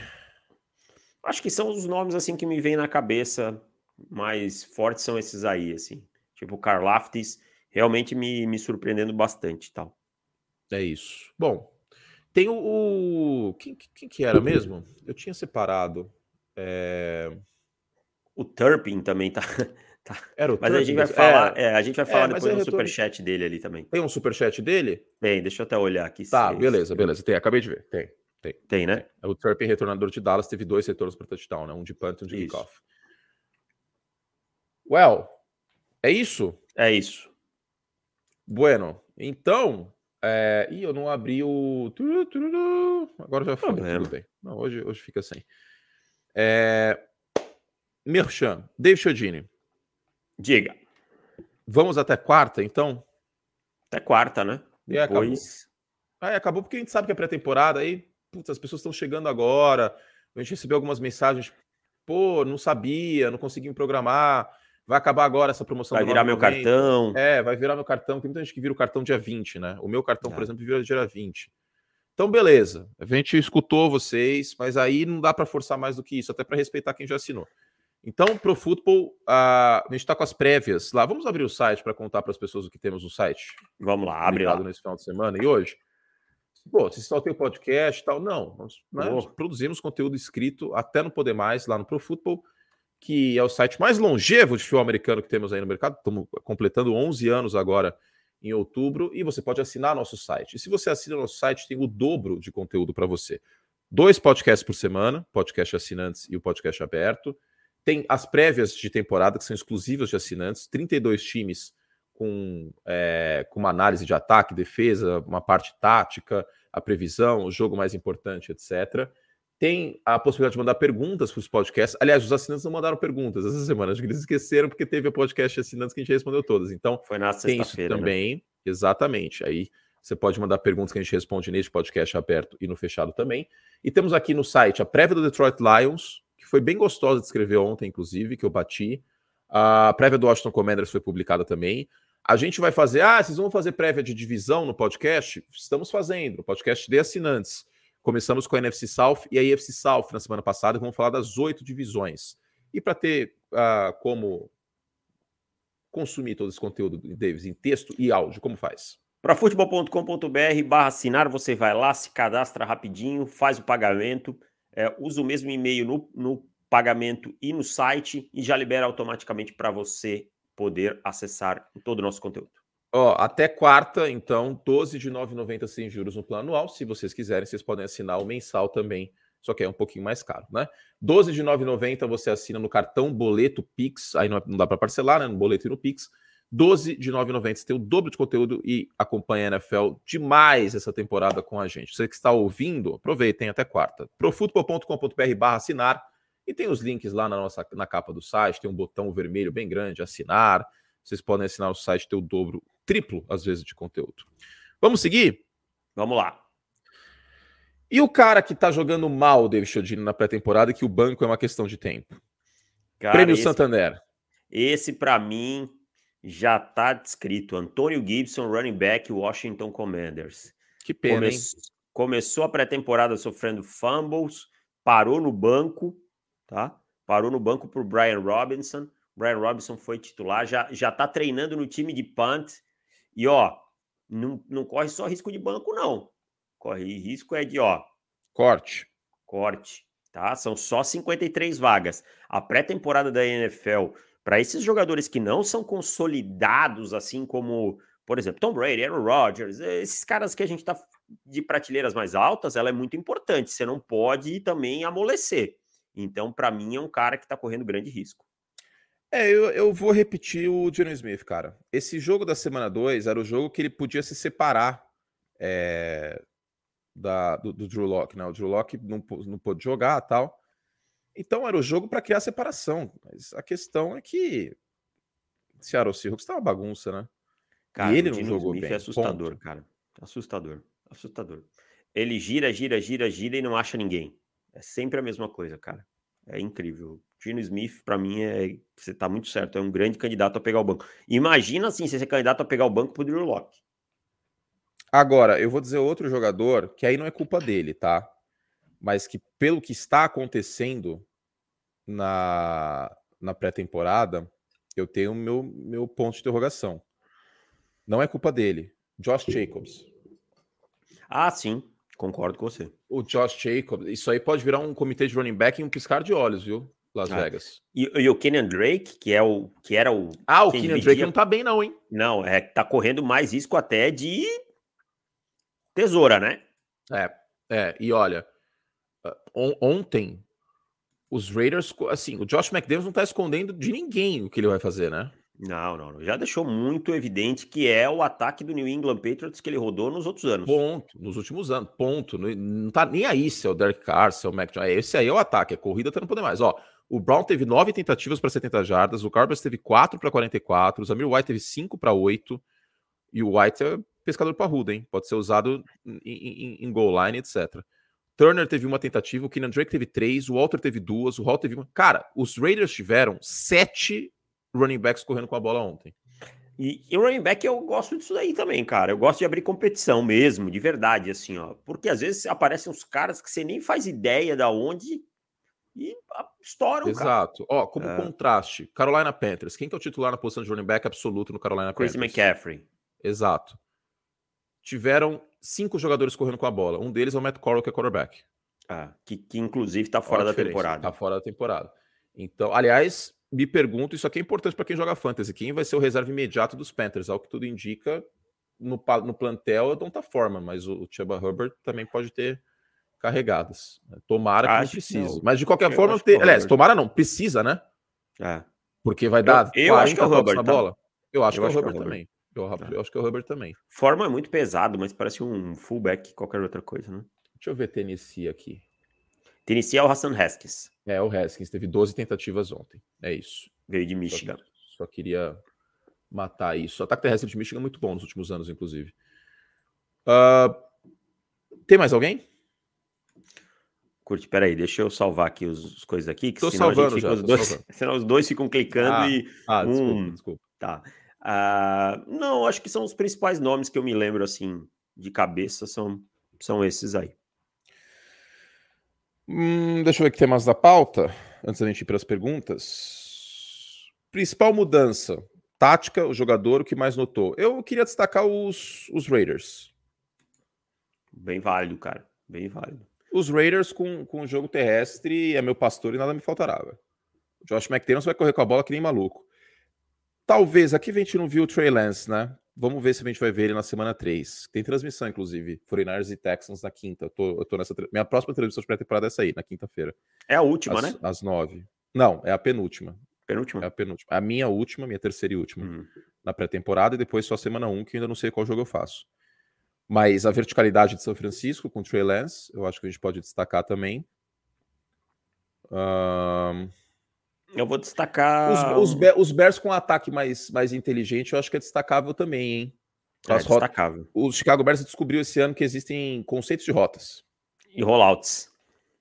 Speaker 2: Acho que são os nomes assim que me vêm na cabeça mais fortes são esses aí, assim. Tipo, o Karlaftis realmente me, me surpreendendo bastante tal.
Speaker 1: É isso. Bom, tem o. o... Quem, quem, que era mesmo? Eu tinha separado. É...
Speaker 2: O Turpin também tá.
Speaker 1: Tá. Era o
Speaker 2: mas a gente vai falar, é, a gente vai falar é, depois do superchat dele ali também.
Speaker 1: Tem um superchat dele?
Speaker 2: Tem, deixa eu até olhar aqui.
Speaker 1: Tá, beleza, beleza. Tem, acabei de ver. Tem.
Speaker 2: Tem, tem né?
Speaker 1: É o Turpin, retornador de Dallas, teve dois retornos para touchdown, né? Um de punt e um de kickoff. Well, é isso?
Speaker 2: É isso.
Speaker 1: Bueno, então. É... Ih, eu não abri o. Agora já foi. Tudo bem. Não, hoje, hoje fica sem. É... Merchan, David Chodini.
Speaker 2: Diga.
Speaker 1: Vamos até quarta, então?
Speaker 2: Até quarta, né?
Speaker 1: E Depois. Acabou. Aí acabou porque a gente sabe que é pré-temporada, aí putz, as pessoas estão chegando agora. A gente recebeu algumas mensagens, pô, não sabia, não consegui me programar. Vai acabar agora essa promoção.
Speaker 2: Vai virar meu cartão.
Speaker 1: É, vai virar meu cartão. Tem muita gente que vira o cartão dia 20, né? O meu cartão, é. por exemplo, vira dia 20. Então, beleza. A gente escutou vocês, mas aí não dá para forçar mais do que isso, até para respeitar quem já assinou. Então, pro futebol, a gente está com as prévias lá. Vamos abrir o site para contar para as pessoas o que temos no site.
Speaker 2: Vamos lá, abre lá.
Speaker 1: nesse final de semana e hoje. Pô, se só tem o podcast e tal, não. Nós, né, nós, produzimos conteúdo escrito até não poder mais lá no Pro Football, que é o site mais longevo de futebol americano que temos aí no mercado. Estamos completando 11 anos agora em outubro e você pode assinar nosso site. E se você assina nosso site, tem o dobro de conteúdo para você. Dois podcasts por semana, podcast assinantes e o podcast aberto. Tem as prévias de temporada, que são exclusivas de assinantes, 32 times com, é, com uma análise de ataque, defesa, uma parte tática, a previsão, o jogo mais importante, etc. Tem a possibilidade de mandar perguntas para os podcasts. Aliás, os assinantes não mandaram perguntas essa semana. Acho que eles esqueceram porque teve a podcast assinantes que a gente respondeu todas. Então,
Speaker 2: foi na sexta-feira.
Speaker 1: Né? também, né? exatamente. Aí você pode mandar perguntas que a gente responde neste podcast aberto e no fechado também. E temos aqui no site a prévia do Detroit Lions, que foi bem gostosa de escrever ontem, inclusive, que eu bati. A prévia do Washington Commanders foi publicada também. A gente vai fazer, ah, vocês vão fazer prévia de divisão no podcast? Estamos fazendo, no podcast de assinantes. Começamos com a NFC South e a AFC South na semana passada, vamos falar das oito divisões. E para ter uh, como consumir todo esse conteúdo, Davis, em texto e áudio, como faz?
Speaker 2: Para futebol.com.br barra assinar, você vai lá, se cadastra rapidinho, faz o pagamento, é, usa o mesmo e-mail no, no pagamento e no site e já libera automaticamente para você poder acessar todo o nosso conteúdo.
Speaker 1: Ó, até quarta, então, 12 de 9,90 sem juros no plano anual. Se vocês quiserem, vocês podem assinar o mensal também, só que é um pouquinho mais caro, né? 12 de 9,90 você assina no cartão boleto Pix, aí não, é, dá para parcelar, né? No boleto e no Pix. 12 de 9,90 você tem o dobro de conteúdo e acompanha a NFL demais essa temporada com a gente. Você que está ouvindo, aproveitem até quarta. profutbol.com.br barra assinar e tem os links lá na nossa na capa do site, tem um botão vermelho bem grande, assinar. Vocês podem assinar o site, ter o dobro, triplo, às vezes, de conteúdo. Vamos seguir?
Speaker 2: Vamos lá.
Speaker 1: E o cara que tá jogando mal, David Chodini, na pré-temporada, que o banco é uma questão de tempo. Cara, Prêmio esse, Santander.
Speaker 2: Esse, para mim, já tá descrito. Antônio Gibson, running back, Washington Commanders.
Speaker 1: Que pena, Come... hein?
Speaker 2: Começou a pré-temporada sofrendo fumbles, parou no banco, tá? Parou no banco por Brian Robinson. Brian Robinson foi titular, já, já tá treinando no time de punt. E, ó, não, não corre só risco de banco, não. Corre risco é de, ó...
Speaker 1: Corte.
Speaker 2: Corte, tá? São só 53 vagas. A pré-temporada da NFL, para esses jogadores que não são consolidados, assim como, por exemplo, Tom Brady, Aaron Rodgers, esses caras que a gente tá de prateleiras mais altas, ela é muito importante. Você não pode também amolecer. Então, para mim, é um cara que está correndo grande risco.
Speaker 1: É, eu, eu vou repetir o Johnny Smith, cara. Esse jogo da semana 2 era o jogo que ele podia se separar é, da, do, do, Drew Locke, né? O Drew Locke não, não pôde jogar tal. Então era o jogo para criar separação. Mas a questão é que Seattle Seahawks tá uma bagunça, né?
Speaker 2: Cara, e ele não jogou Smith bem. É assustador, ponto. cara. Assustador. Assustador. Ele gira, gira, gira, gira e não acha ninguém. É sempre a mesma coisa, cara. É incrível. Gino Smith, para mim, é. Você tá muito certo. É um grande candidato a pegar o banco. Imagina assim, você ser candidato a pegar o banco pro Drew Locke.
Speaker 1: Agora, eu vou dizer outro jogador que aí não é culpa dele, tá? Mas que, pelo que está acontecendo na, na pré-temporada, eu tenho meu, meu ponto de interrogação. Não é culpa dele. Josh Jacobs.
Speaker 2: Ah, sim. Concordo com você.
Speaker 1: O Josh Jacobs, isso aí pode virar um comitê de running back em um piscar de olhos, viu? Las ah. Vegas.
Speaker 2: E, e, o Kenyan Drake, que é o que era o
Speaker 1: Ah, o Kenyan Drake não tá bem não, hein?
Speaker 2: Não, é tá correndo mais risco até de tesoura, né?
Speaker 1: É. É, e olha, on, ontem os Raiders, assim, o Josh McDaniels não tá escondendo de ninguém o que ele vai fazer, né?
Speaker 2: Não, não, já deixou muito evidente que é o ataque do New England Patriots que ele rodou nos outros anos.
Speaker 1: Ponto, nos últimos anos, ponto. Não, não tá nem aí se é o Derek Carr, se é o Mac Jones. Esse aí é o ataque, a corrida tá não poder mais. Ó, o Brown teve nove tentativas para 70 jardas, o Carbers teve quatro para 44, o Zamir White teve cinco para 8, e o White é pescador parrudo, hein? Pode ser usado em, em, goal line, etc. Turner teve uma tentativa, o Keenan Drake teve três, o Walter teve duas, o Hall teve uma. Cara, os Raiders tiveram sete running backs correndo com a bola ontem.
Speaker 2: E, e running back eu gosto disso daí também, cara. Eu gosto de abrir competição mesmo, de verdade, assim, ó. Porque às vezes aparecem uns caras que você nem faz ideia da onde e estouram,
Speaker 1: Exato. Ó, como é. contraste, Carolina Panthers. Quem que é o titular na posição de running back absoluto no Carolina
Speaker 2: Chris
Speaker 1: Panthers?
Speaker 2: Chris McCaffrey.
Speaker 1: Exato. Tiveram cinco jogadores correndo com a bola. Um deles é o Matt Corral, que é quarterback.
Speaker 2: Ah, que, que inclusive tá fora da temporada.
Speaker 1: Tá fora da temporada. Então, aliás, me pergunto, isso aqui é importante para quem joga fantasy, quem vai ser o reserva imediato dos Panthers? Ao que tudo indica, no, no plantel é Donta Forma, mas o, o Chuba Hubbard também pode ter carregadas. Tomara que Acho não precise. Que mas de qualquer eu forma, ter... aliás, tomara não, precisa, né?
Speaker 2: É.
Speaker 1: Porque vai dar
Speaker 2: eu, eu acho que é o Hubbard
Speaker 1: na tá? bola. Eu acho, eu que, é o Hubbard também. Eu, é. eu, acho que é o Hubbard também.
Speaker 2: Forma é muito pesado, mas parece um fullback qualquer outra coisa, né?
Speaker 1: Deixa eu ver Tennessee aqui.
Speaker 2: Tennessee é o Hassan Haskins.
Speaker 1: É, o Haskins teve 12 tentativas ontem. É isso.
Speaker 2: Veio de Michigan.
Speaker 1: Só, só queria matar isso. O ataque terrestre de Michigan é muito bom nos últimos anos, inclusive. Uh, tem mais alguém?
Speaker 2: Curte, peraí, deixa eu salvar aqui os, os coisas aqui.
Speaker 1: Que tô salvando já,
Speaker 2: os dois, salvando. Senão os dois ficam clicando
Speaker 1: ah,
Speaker 2: e.
Speaker 1: Ah, desculpa, um, desculpa.
Speaker 2: Tá. Uh, não, acho que são os principais nomes que eu me lembro assim de cabeça, são, são esses aí.
Speaker 1: Hum, deixa eu ver o que tem mais da pauta, antes da gente ir para as perguntas. Principal mudança: tática, o jogador, o que mais notou? Eu queria destacar os, os Raiders.
Speaker 2: Bem válido, cara. Bem válido.
Speaker 1: Os Raiders com, com o jogo terrestre é meu pastor e nada me faltará. O Josh McDaniels vai correr com a bola que nem maluco. Talvez, aqui a gente não viu o Trey Lance, né? Vamos ver se a gente vai ver ele na semana 3. Tem transmissão, inclusive. 49ers e Texans na quinta. Eu tô, eu tô nessa. Minha próxima transmissão de pré-temporada é essa aí, na quinta-feira.
Speaker 2: É a última,
Speaker 1: às,
Speaker 2: né?
Speaker 1: Às nove. Não, é a penúltima.
Speaker 2: Penúltima?
Speaker 1: É a penúltima. A minha última, minha terceira e última. Uhum. Na pré-temporada e depois só semana 1, um, que eu ainda não sei qual jogo eu faço. Mas a verticalidade de São Francisco com o Trey Lance, eu acho que a gente pode destacar também. Um...
Speaker 2: Eu vou destacar.
Speaker 1: Os, os, os Bears com um ataque mais, mais inteligente, eu acho que é destacável também, hein?
Speaker 2: É, destacável.
Speaker 1: O Chicago Bears descobriu esse ano que existem conceitos de rotas.
Speaker 2: E rollouts.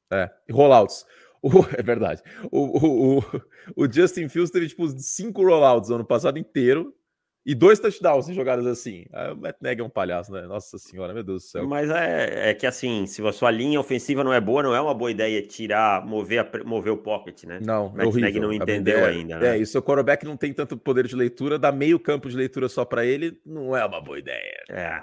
Speaker 1: É, e rollouts. O, é verdade. O, o, o, o, Justin Fields teve tipo cinco rollouts no ano passado inteiro e dois touchdowns em jogadas assim. o Matt Nagy é um palhaço, né? Nossa senhora, meu Deus do céu.
Speaker 2: Mas é, é que assim, se a sua linha ofensiva não é boa, não é uma boa ideia tirar, mover, a, mover o pocket, né?
Speaker 1: Não,
Speaker 2: o Matt
Speaker 1: horrível.
Speaker 2: Nagy não entendeu
Speaker 1: é,
Speaker 2: ainda. Né?
Speaker 1: É, e seu quarterback não tem tanto poder de leitura, dar meio campo de leitura só para ele, não é uma boa ideia.
Speaker 2: É.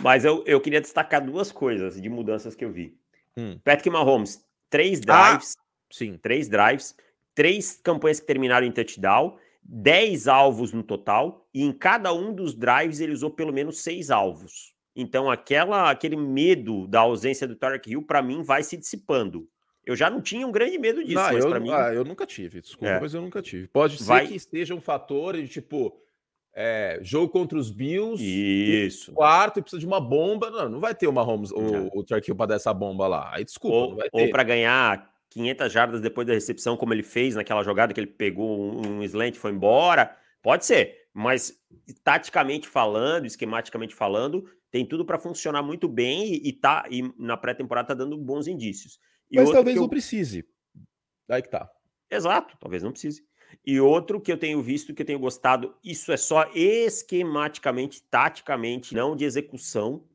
Speaker 2: Mas eu, eu queria destacar duas coisas de mudanças que eu vi. Hum. Patrick Mahomes, três ah, drives. Ah,
Speaker 1: sim.
Speaker 2: Três drives, três campanhas que terminaram em touchdown 10 alvos no total, e em cada um dos drives ele usou pelo menos seis alvos. Então, aquela, aquele medo da ausência do Tarek Hill, para mim, vai se dissipando. Eu já não tinha um grande medo disso, não, mas
Speaker 1: para
Speaker 2: mim.
Speaker 1: Ah, eu nunca tive, desculpa, é. mas eu nunca tive. Pode ser vai... que esteja um fator de tipo. É, jogo contra os Bills.
Speaker 2: Isso.
Speaker 1: Quarto e precisa de uma bomba. Não, não vai ter uma Holmes, o, o Hill para dar essa bomba lá. Aí desculpa.
Speaker 2: Ou, ou para ganhar 500 jardas depois da recepção, como ele fez naquela jogada que ele pegou um, um slant e foi embora. Pode ser, mas taticamente falando, esquematicamente falando, tem tudo para funcionar muito bem e, e, tá, e na pré-temporada tá dando bons indícios. E
Speaker 1: mas talvez eu... não precise. Aí que tá.
Speaker 2: Exato, talvez não precise. E outro que eu tenho visto, que eu tenho gostado, isso é só esquematicamente, taticamente, não de execução,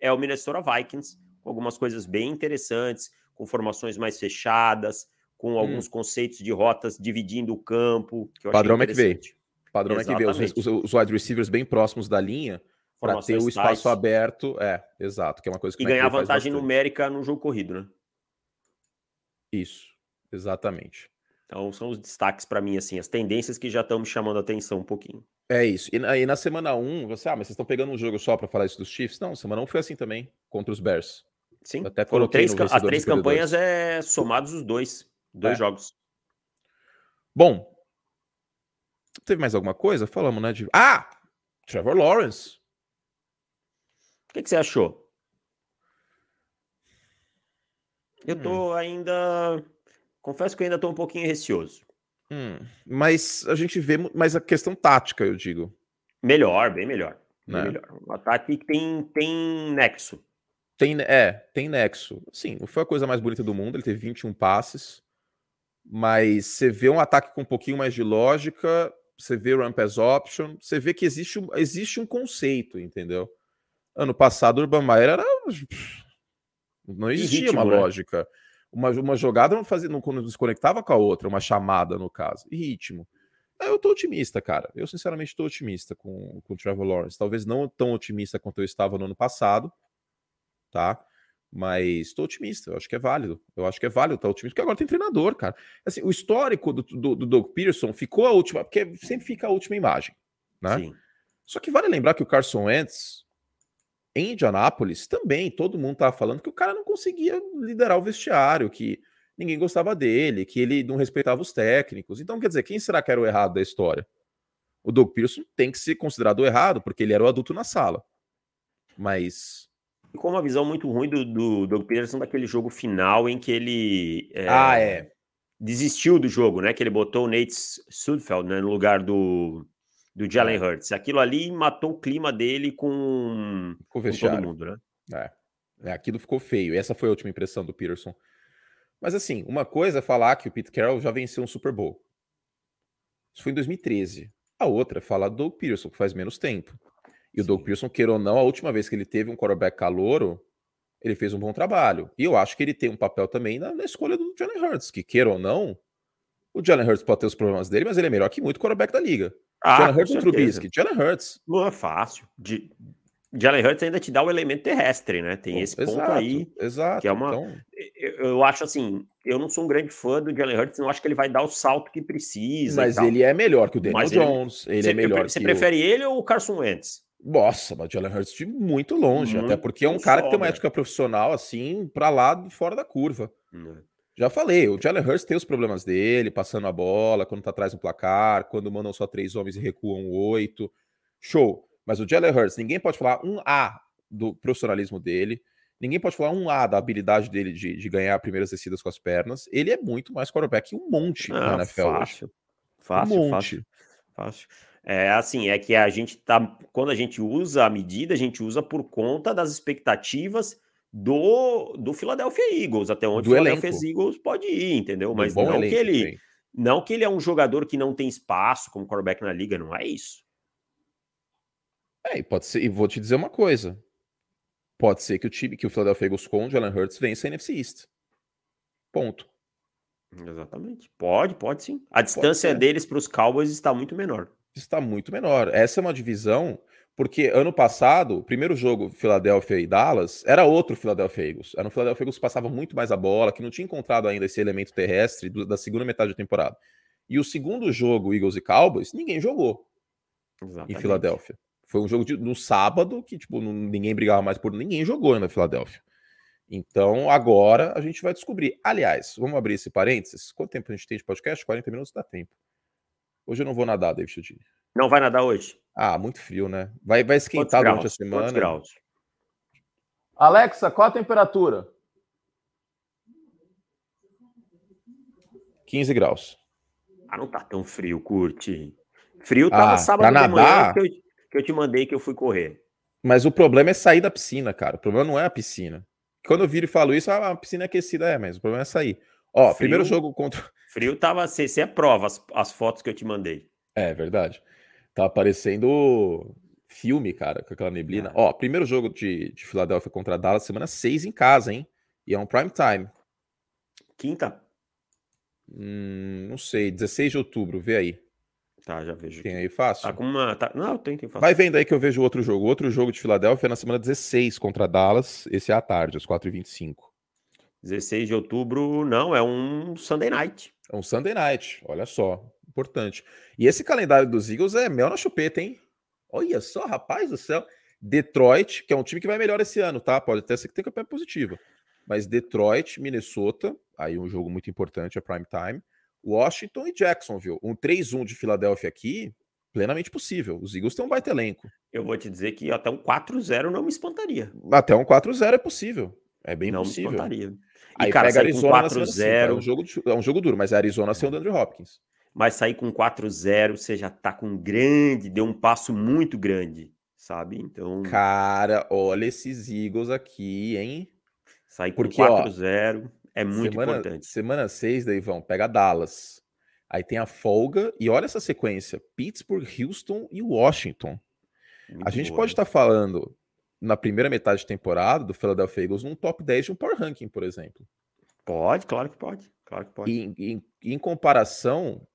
Speaker 2: é o Minnesota Vikings, com algumas coisas bem interessantes com formações mais fechadas, com hum. alguns conceitos de rotas dividindo o campo.
Speaker 1: Que Padrão McVeigh. Padrão McVeigh. Os, os, os wide receivers bem próximos da linha para ter o espaço tais. aberto. É, exato. Que é uma coisa que
Speaker 2: e ganhar vantagem numérica no jogo corrido, né?
Speaker 1: Isso, exatamente.
Speaker 2: Então são os destaques para mim, assim, as tendências que já estão me chamando a atenção um pouquinho.
Speaker 1: É isso. E na, e na semana 1, você, ah, mas vocês estão pegando um jogo só para falar isso dos Chiefs? Não, semana 1 foi assim também, contra os Bears.
Speaker 2: Sim, até foram três, as três campanhas é somados os dois, dois é. jogos.
Speaker 1: Bom, teve mais alguma coisa? Falamos, né? De... Ah! Trevor Lawrence.
Speaker 2: O que, que você achou? Eu tô hum. ainda. Confesso que eu ainda tô um pouquinho receoso.
Speaker 1: Hum. Mas a gente vê. Mas a questão tática, eu digo.
Speaker 2: Melhor, bem melhor. Bem né? melhor. O ataque tem, tem nexo.
Speaker 1: Tem, é, tem nexo. Sim, não foi a coisa mais bonita do mundo, ele teve 21 passes, mas você vê um ataque com um pouquinho mais de lógica, você vê ramp as option, você vê que existe, existe um conceito, entendeu? Ano passado o Urban Meyer era... Não existia ritmo, uma né? lógica. Uma, uma jogada não fazia, não, não desconectava com a outra, uma chamada, no caso. E ritmo. Eu tô otimista, cara. Eu, sinceramente, estou otimista com, com o Trevor Lawrence. Talvez não tão otimista quanto eu estava no ano passado, tá? Mas estou otimista, eu acho que é válido. Eu acho que é válido estar otimista, porque agora tem treinador, cara. Assim, o histórico do, do, do Doug Peterson ficou a última, porque sempre fica a última imagem, né? Sim. Só que vale lembrar que o Carson Wentz, em Indianápolis, também todo mundo estava falando que o cara não conseguia liderar o vestiário, que ninguém gostava dele, que ele não respeitava os técnicos. Então, quer dizer, quem será que era o errado da história? O Doug Peterson tem que ser considerado o errado, porque ele era o adulto na sala. Mas
Speaker 2: com uma visão muito ruim do, do Doug Peterson daquele jogo final em que ele
Speaker 1: é, ah, é.
Speaker 2: desistiu do jogo, né? Que ele botou o Nate Sudfeld né, no lugar do, do Jalen é. Hurts. Aquilo ali matou o clima dele com, com, com todo mundo, né?
Speaker 1: É. é. Aquilo ficou feio. Essa foi a última impressão do Peterson. Mas assim, uma coisa é falar que o Pete Carroll já venceu um Super Bowl. Isso foi em 2013. A outra é falar do Doug Peterson, que faz menos tempo. E o Doug Pearson, queira ou não, a última vez que ele teve um quarterback calouro, ele fez um bom trabalho. E eu acho que ele tem um papel também na, na escolha do Jalen Hurts, que queira ou não, o Jalen Hurts pode ter os problemas dele, mas ele é melhor que muito quarterback da liga. Ah, Jalen Hurts ou Trubisky? Jalen Hurts.
Speaker 2: Não é fácil. De... Jalen Hurts ainda te dá o elemento terrestre, né? Tem esse exato, ponto aí.
Speaker 1: Exato.
Speaker 2: Que é uma... Então... Eu, eu, acho assim, eu não sou um grande fã do Jalen Hurts, não acho que ele vai dar o salto que precisa.
Speaker 1: Mas ele é melhor que o Daniel mas Jones. Ele, ele é melhor.
Speaker 2: Você prefere o... ele ou o Carson Wentz?
Speaker 1: Nossa, mas o Jalen Hurts de muito longe, muito até porque é um cara que tem uma ética profissional assim, para lá fora da curva. Uhum. Já falei, o Jalen Hurts tem os problemas dele, passando a bola, quando tá atrás do placar, quando mandam só três homens e recuam oito. Show. Mas o Jalen Hurts, ninguém pode falar um A do profissionalismo dele, ninguém pode falar um A da habilidade dele de, de ganhar primeiras descidas com as pernas. Ele é muito mais quarterback que um monte ah, na NFL.
Speaker 2: Fácil. Hoje. Fácil, um monte. fácil. Fácil. É assim, é que a gente tá. Quando a gente usa a medida, a gente usa por conta das expectativas do, do Philadelphia Eagles, até onde o Philadelphia Eagles pode ir, entendeu? Mas não que ele. Não que ele é um jogador que não tem espaço como quarterback na liga, não é isso.
Speaker 1: É, e pode ser, e vou te dizer uma coisa. Pode ser que o time, que o Philadelphia Eagles com o Jalen Hurts vença a NFC East. Ponto.
Speaker 2: Exatamente. Pode, pode sim. A distância deles para os Cowboys está muito menor
Speaker 1: está muito menor. Essa é uma divisão, porque ano passado, o primeiro jogo, Philadelphia e Dallas, era outro Philadelphia Eagles. Era um Philadelphia Eagles que passava muito mais a bola, que não tinha encontrado ainda esse elemento terrestre do, da segunda metade da temporada. E o segundo jogo, Eagles e Cowboys, ninguém jogou Exatamente. em Filadélfia. Foi um jogo de, no sábado que tipo, não, ninguém brigava mais por ninguém jogou na Filadélfia. Então agora a gente vai descobrir. Aliás, vamos abrir esse parênteses. Quanto tempo a gente tem de podcast? 40 minutos dá tempo. Hoje eu não vou nadar, David Chodini.
Speaker 2: Não vai nadar hoje?
Speaker 1: Ah, muito frio, né? Vai, vai esquentar durante a semana. Quantos
Speaker 2: graus?
Speaker 1: Alexa, qual a temperatura? 15 graus.
Speaker 2: Ah, não tá tão frio, curte. Frio tava ah, sábado de manhã que eu, que eu te mandei que eu fui correr.
Speaker 1: Mas o problema é sair da piscina, cara. O problema não é a piscina. Quando eu viro e falo isso, ah, a piscina é aquecida, é, mas o problema é sair. Ó, frio, primeiro jogo contra.
Speaker 2: Frio tava. Você, é prova as, as fotos que eu te mandei.
Speaker 1: É verdade. Tá aparecendo filme, cara, com aquela neblina. É. Ó, primeiro jogo de, de Filadélfia contra Dallas, semana 6 em casa, hein? E é um prime time.
Speaker 2: Quinta?
Speaker 1: Hum, não sei, 16 de outubro, vê aí.
Speaker 2: Tá, já vejo.
Speaker 1: Tem aí fácil?
Speaker 2: Tá com uma. Tá... Não, tem, tem fácil.
Speaker 1: Vai vendo aí que eu vejo outro jogo. Outro jogo de Filadélfia é na semana 16 contra Dallas. Esse é à tarde, às 4h25.
Speaker 2: 16 de outubro, não, é um Sunday night.
Speaker 1: É um Sunday night, olha só, importante. E esse calendário dos Eagles é mel na chupeta, hein? Olha só, rapaz do céu. Detroit, que é um time que vai melhor esse ano, tá? Pode até ser que tenha campanha positiva. Mas Detroit, Minnesota, aí um jogo muito importante, é prime time. Washington e Jacksonville. Um 3-1 de Filadélfia aqui, plenamente possível. Os Eagles têm um baita elenco.
Speaker 2: Eu vou te dizer que até um 4-0 não me espantaria.
Speaker 1: Até um 4-0 é possível. É bem não possível. Me espantaria.
Speaker 2: E, Aí cara, pega Arizona 4-0.
Speaker 1: É, um jogo, é um jogo duro, mas a Arizona sem o Andrew Hopkins.
Speaker 2: Mas sair com 4-0, você já tá com grande, deu um passo muito grande, sabe? Então.
Speaker 1: Cara, olha esses Eagles aqui, hein?
Speaker 2: Sair com 4-0 é muito semana, importante.
Speaker 1: Semana 6, Deivão, pega Dallas. Aí tem a folga, e olha essa sequência: Pittsburgh, Houston e Washington. Muito a gente boa, pode estar tá falando na primeira metade de temporada do Philadelphia Eagles num top 10 de um power ranking, por exemplo.
Speaker 2: Pode, claro que pode. Claro que pode.
Speaker 1: E, em, em comparação,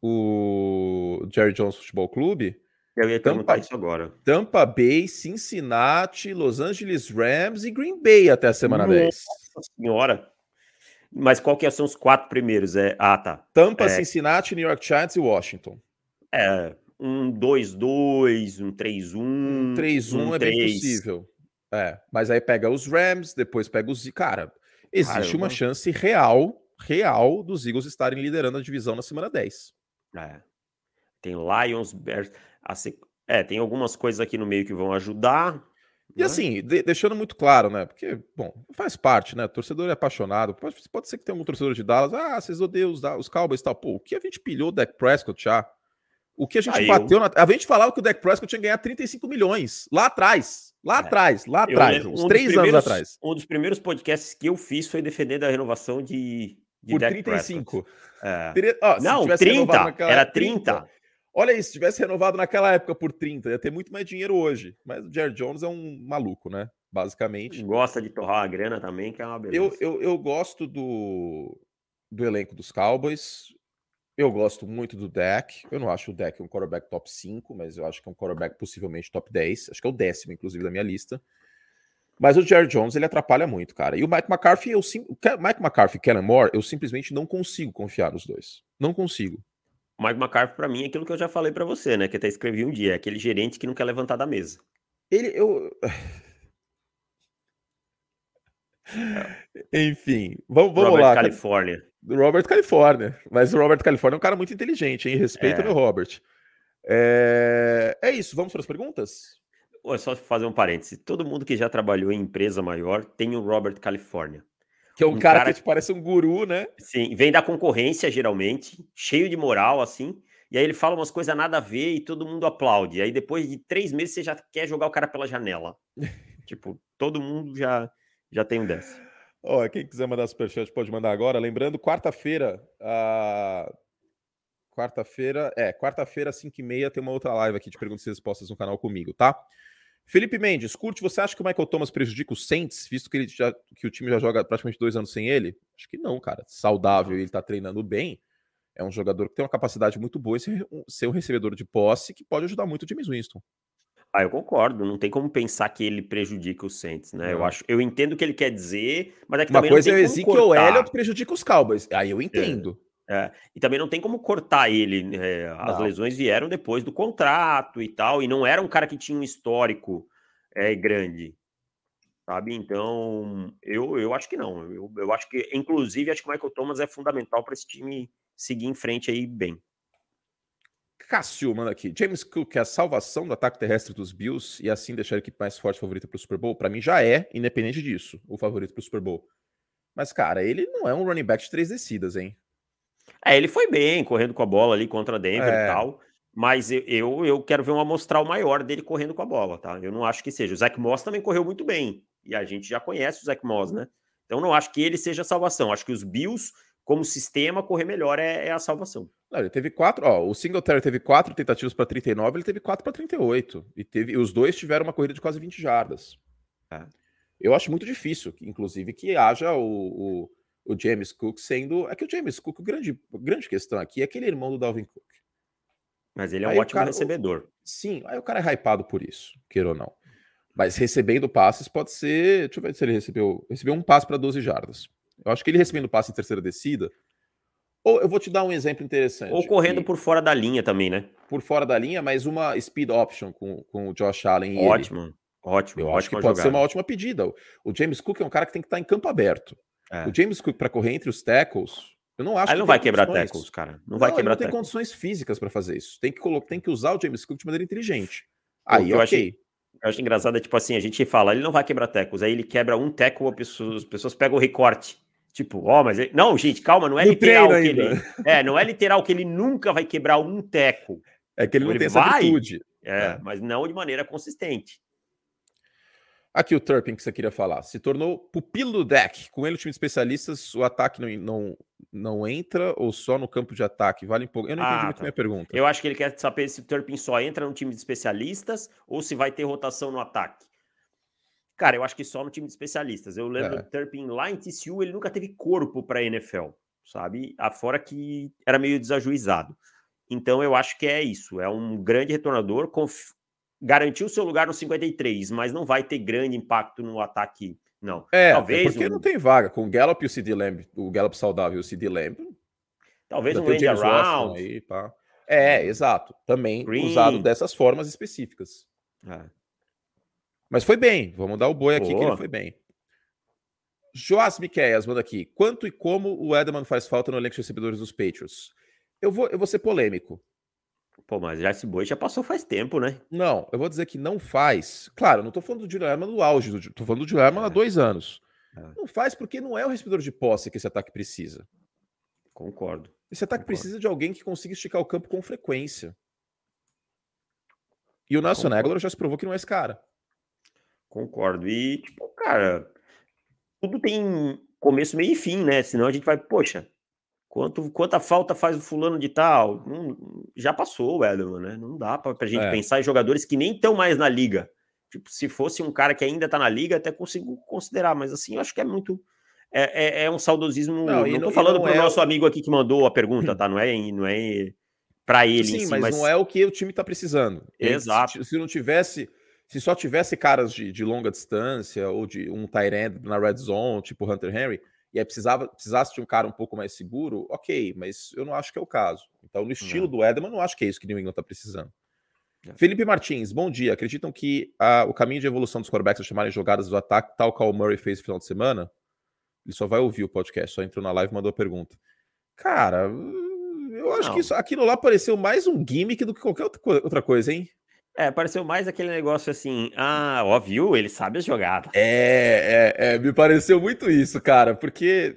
Speaker 1: o Jerry Jones Futebol Clube
Speaker 2: Eu ia Tampa, isso agora.
Speaker 1: Tampa Bay, Cincinnati, Los Angeles Rams e Green Bay até a semana Nossa 10.
Speaker 2: Nossa senhora. Mas qual que são os quatro primeiros? É, ah, tá.
Speaker 1: Tampa, é... Cincinnati, New York Giants e Washington.
Speaker 2: É, um 2-2, um 3-1.
Speaker 1: Um 3-1 um é 3. bem possível. É, mas aí pega os Rams, depois pega os. Cara, existe Caramba. uma chance real, real dos Eagles estarem liderando a divisão na semana 10.
Speaker 2: É. Tem Lions, Bears. É, tem algumas coisas aqui no meio que vão ajudar.
Speaker 1: E né? assim, de, deixando muito claro, né? Porque, bom, faz parte, né? Torcedor é apaixonado. Pode, pode ser que tenha algum torcedor de Dallas. Ah, vocês odeiam os, os Cowboys e tal. Pô, o que a gente pilhou o Dak Prescott já? O que a gente bateu na. A gente falava que o Dak Prescott tinha ganhar 35 milhões lá atrás. Lá é. atrás, lá atrás, uns um três anos atrás.
Speaker 2: Um dos primeiros podcasts que eu fiz foi defendendo a renovação de, de
Speaker 1: Por Dak 35.
Speaker 2: É. Teria, ó, Não, 30. Naquela... Era 30. 30.
Speaker 1: Olha isso, se tivesse renovado naquela época por 30, ia ter muito mais dinheiro hoje. Mas o Jared Jones é um maluco, né? Basicamente.
Speaker 2: Gosta de torrar a grana também, que é uma beleza.
Speaker 1: Eu, eu, eu gosto do, do elenco dos Cowboys. Eu gosto muito do deck. Eu não acho o deck um quarterback top 5, mas eu acho que é um quarterback possivelmente top 10. Acho que é o décimo, inclusive, da minha lista. Mas o Jared Jones, ele atrapalha muito, cara. E o Mike McCarthy, eu sim, o Mike McCarthy e Kellen Moore, eu simplesmente não consigo confiar nos dois. Não consigo.
Speaker 2: O Mike McCarthy, para mim, é aquilo que eu já falei para você, né? Que até escrevi um dia, é aquele gerente que não quer levantar da mesa.
Speaker 1: Ele, eu. Enfim, vamos, vamos
Speaker 2: Robert
Speaker 1: lá.
Speaker 2: California.
Speaker 1: Robert California. Mas o Robert California é um cara muito inteligente, hein? Respeita é. o Robert. É... é isso, vamos para as perguntas?
Speaker 2: É só fazer um parêntese. Todo mundo que já trabalhou em empresa maior tem o Robert California.
Speaker 1: Que é um, um cara, cara, que parece um guru, né?
Speaker 2: Sim, vem da concorrência, geralmente, cheio de moral, assim. E aí ele fala umas coisas nada a ver e todo mundo aplaude. E aí depois de três meses você já quer jogar o cara pela janela. tipo, todo mundo já, já um dessa.
Speaker 1: Ó, quem quiser mandar superchat pode mandar agora. Lembrando, quarta-feira, a... quarta-feira, é, quarta-feira, 5h30, tem uma outra live aqui de perguntas e respostas no canal comigo, tá? Felipe Mendes, curte, você acha que o Michael Thomas prejudica o Saints, visto que, ele já, que o time já joga praticamente dois anos sem ele? Acho que não, cara. Saudável, ele tá treinando bem. É um jogador que tem uma capacidade muito boa em ser, ser um recebedor de posse que pode ajudar muito o James Winston.
Speaker 2: Ah, eu concordo. Não tem como pensar que ele prejudica o Saints, né? Eu acho, eu entendo o que ele quer dizer, mas é que
Speaker 1: uma
Speaker 2: também
Speaker 1: coisa não tem é o Ezekiel Elliott prejudica os Cowboys. Aí eu entendo.
Speaker 2: É, é. E também não tem como cortar ele. É, as lesões vieram depois do contrato e tal, e não era um cara que tinha um histórico é, grande, sabe? Então, eu, eu acho que não. Eu, eu acho que, inclusive, acho que o Michael Thomas é fundamental para esse time seguir em frente aí bem.
Speaker 1: Cássio manda aqui. James Cook é a salvação do ataque terrestre dos Bills e assim deixar a equipe mais forte favorita para o Super Bowl? Para mim já é, independente disso, o favorito para o Super Bowl. Mas, cara, ele não é um running back de três descidas, hein?
Speaker 2: É, ele foi bem, correndo com a bola ali contra Denver é. e tal. Mas eu, eu, eu, quero ver um amostral maior dele correndo com a bola, tá? Eu não acho que seja. O Zach Moss também correu muito bem. E a gente já conhece o Zach Moss, né? Então não acho que ele seja a salvação. Acho que os Bills, como sistema, correr melhor é, é a salvação.
Speaker 1: Não, ele teve quatro, ó, o Singletary teve quatro tentativas para 39, ele teve quatro para 38. E teve, e os dois tiveram uma corrida de quase 20 jardas. É. Eu acho muito difícil, inclusive, que haja o, o, o, James Cook sendo. É que o James Cook, a grande, grande questão aqui é aquele irmão do Dalvin Cook.
Speaker 2: Mas ele é um aí ótimo cara, recebedor.
Speaker 1: Sim, aí o cara é hypado por isso, queira ou não. Mas recebendo passes pode ser. Deixa eu ver se ele recebeu. Recebeu um passe para 12 jardas. Eu acho que ele recebendo passe em terceira descida. Ou eu vou te dar um exemplo interessante.
Speaker 2: Ou correndo por fora da linha também, né?
Speaker 1: Por fora da linha, mas uma speed option com, com o Josh Allen.
Speaker 2: Ótimo, ele. ótimo.
Speaker 1: Eu acho que pode jogada. ser uma ótima pedida. O James Cook é um cara que tem que estar em campo aberto. É. O James Cook, para correr entre os tackles, eu não acho
Speaker 2: Aí não vai quebrar tackles, cara. Não, não vai quebrar
Speaker 1: não tem tackles. condições físicas para fazer isso. Tem que, colocar, tem que usar o James Cook de maneira inteligente. Aí, eu ok.
Speaker 2: Achei, eu acho engraçado, é tipo assim, a gente fala, ele não vai quebrar tackles. Aí ele quebra um tackle, as pessoas pegam o recorte. Tipo, ó, oh, mas. Ele... Não, gente, calma, não é no literal que ainda. ele. É, não é literal que ele nunca vai quebrar um teco.
Speaker 1: É que ele não ele tem vai, essa atitude.
Speaker 2: É, é, mas não de maneira consistente.
Speaker 1: Aqui o Turpin que você queria falar. Se tornou pupilo do deck. Com ele, o time de especialistas, o ataque não, não, não entra ou só no campo de ataque? Vale um pouco. Eu não entendi ah, muito tá. minha pergunta.
Speaker 2: Eu acho que ele quer saber se o Turpin só entra no time de especialistas ou se vai ter rotação no ataque. Cara, eu acho que só no time de especialistas. Eu lembro é. do Turpin lá em TCU, ele nunca teve corpo para NFL, sabe? Afora que era meio desajuizado. Então eu acho que é isso. É um grande retornador, conf... garantiu seu lugar no 53, mas não vai ter grande impacto no ataque, não.
Speaker 1: É, Talvez porque um... não tem vaga. Com o Gallup e o CD Lamb, o Gallup saudável e o CD Lamb.
Speaker 2: Talvez um end around.
Speaker 1: Aí, pá. É, exato. Também Green. usado dessas formas específicas. É. Mas foi bem. Vamos dar o boi aqui Pô. que ele foi bem. Joás Miqueias manda aqui. Quanto e como o Edelman faz falta no elenco de recebedores dos Patriots? Eu vou, eu vou ser polêmico.
Speaker 2: Pô, mas já esse boi já passou faz tempo, né?
Speaker 1: Não, eu vou dizer que não faz. Claro, não tô falando do Dylan no auge, do, tô falando do Dylan é. há dois anos. É. Não faz porque não é o recebedor de posse que esse ataque precisa.
Speaker 2: Concordo.
Speaker 1: Esse ataque
Speaker 2: concordo.
Speaker 1: precisa de alguém que consiga esticar o campo com frequência. E o Nelson Aguilar já se provou que não é esse cara.
Speaker 2: Concordo. E, tipo, cara, tudo tem começo, meio e fim, né? Senão a gente vai, poxa, quanto, quanta falta faz o fulano de tal? Não, já passou o Edelman, né? Não dá pra, pra gente é. pensar em jogadores que nem estão mais na liga. Tipo, se fosse um cara que ainda tá na liga, até consigo considerar, mas assim, eu acho que é muito. É, é, é um saudosismo. Não, não tô falando pro é... nosso amigo aqui que mandou a pergunta, tá? Não é, não é para ele.
Speaker 1: Sim, si, mas, mas, não é o que o time tá precisando.
Speaker 2: Exato.
Speaker 1: Se, se não tivesse se só tivesse caras de, de longa distância ou de um Tyrant na red zone, tipo Hunter Henry, e aí precisava, precisasse de um cara um pouco mais seguro, ok, mas eu não acho que é o caso. Então, no estilo não. do Edelman, não acho que é isso que New England está precisando. É. Felipe Martins, bom dia. Acreditam que a, o caminho de evolução dos quarterbacks é chamarem jogadas do ataque, tal qual o Murray fez no final de semana? Ele só vai ouvir o podcast, só entrou na live e mandou a pergunta. Cara, eu acho não. que isso, aquilo lá pareceu mais um gimmick do que qualquer outra coisa, hein?
Speaker 2: É, pareceu mais aquele negócio assim, ah, ó, viu? Ele sabe as jogadas.
Speaker 1: É, é, é, me pareceu muito isso, cara, porque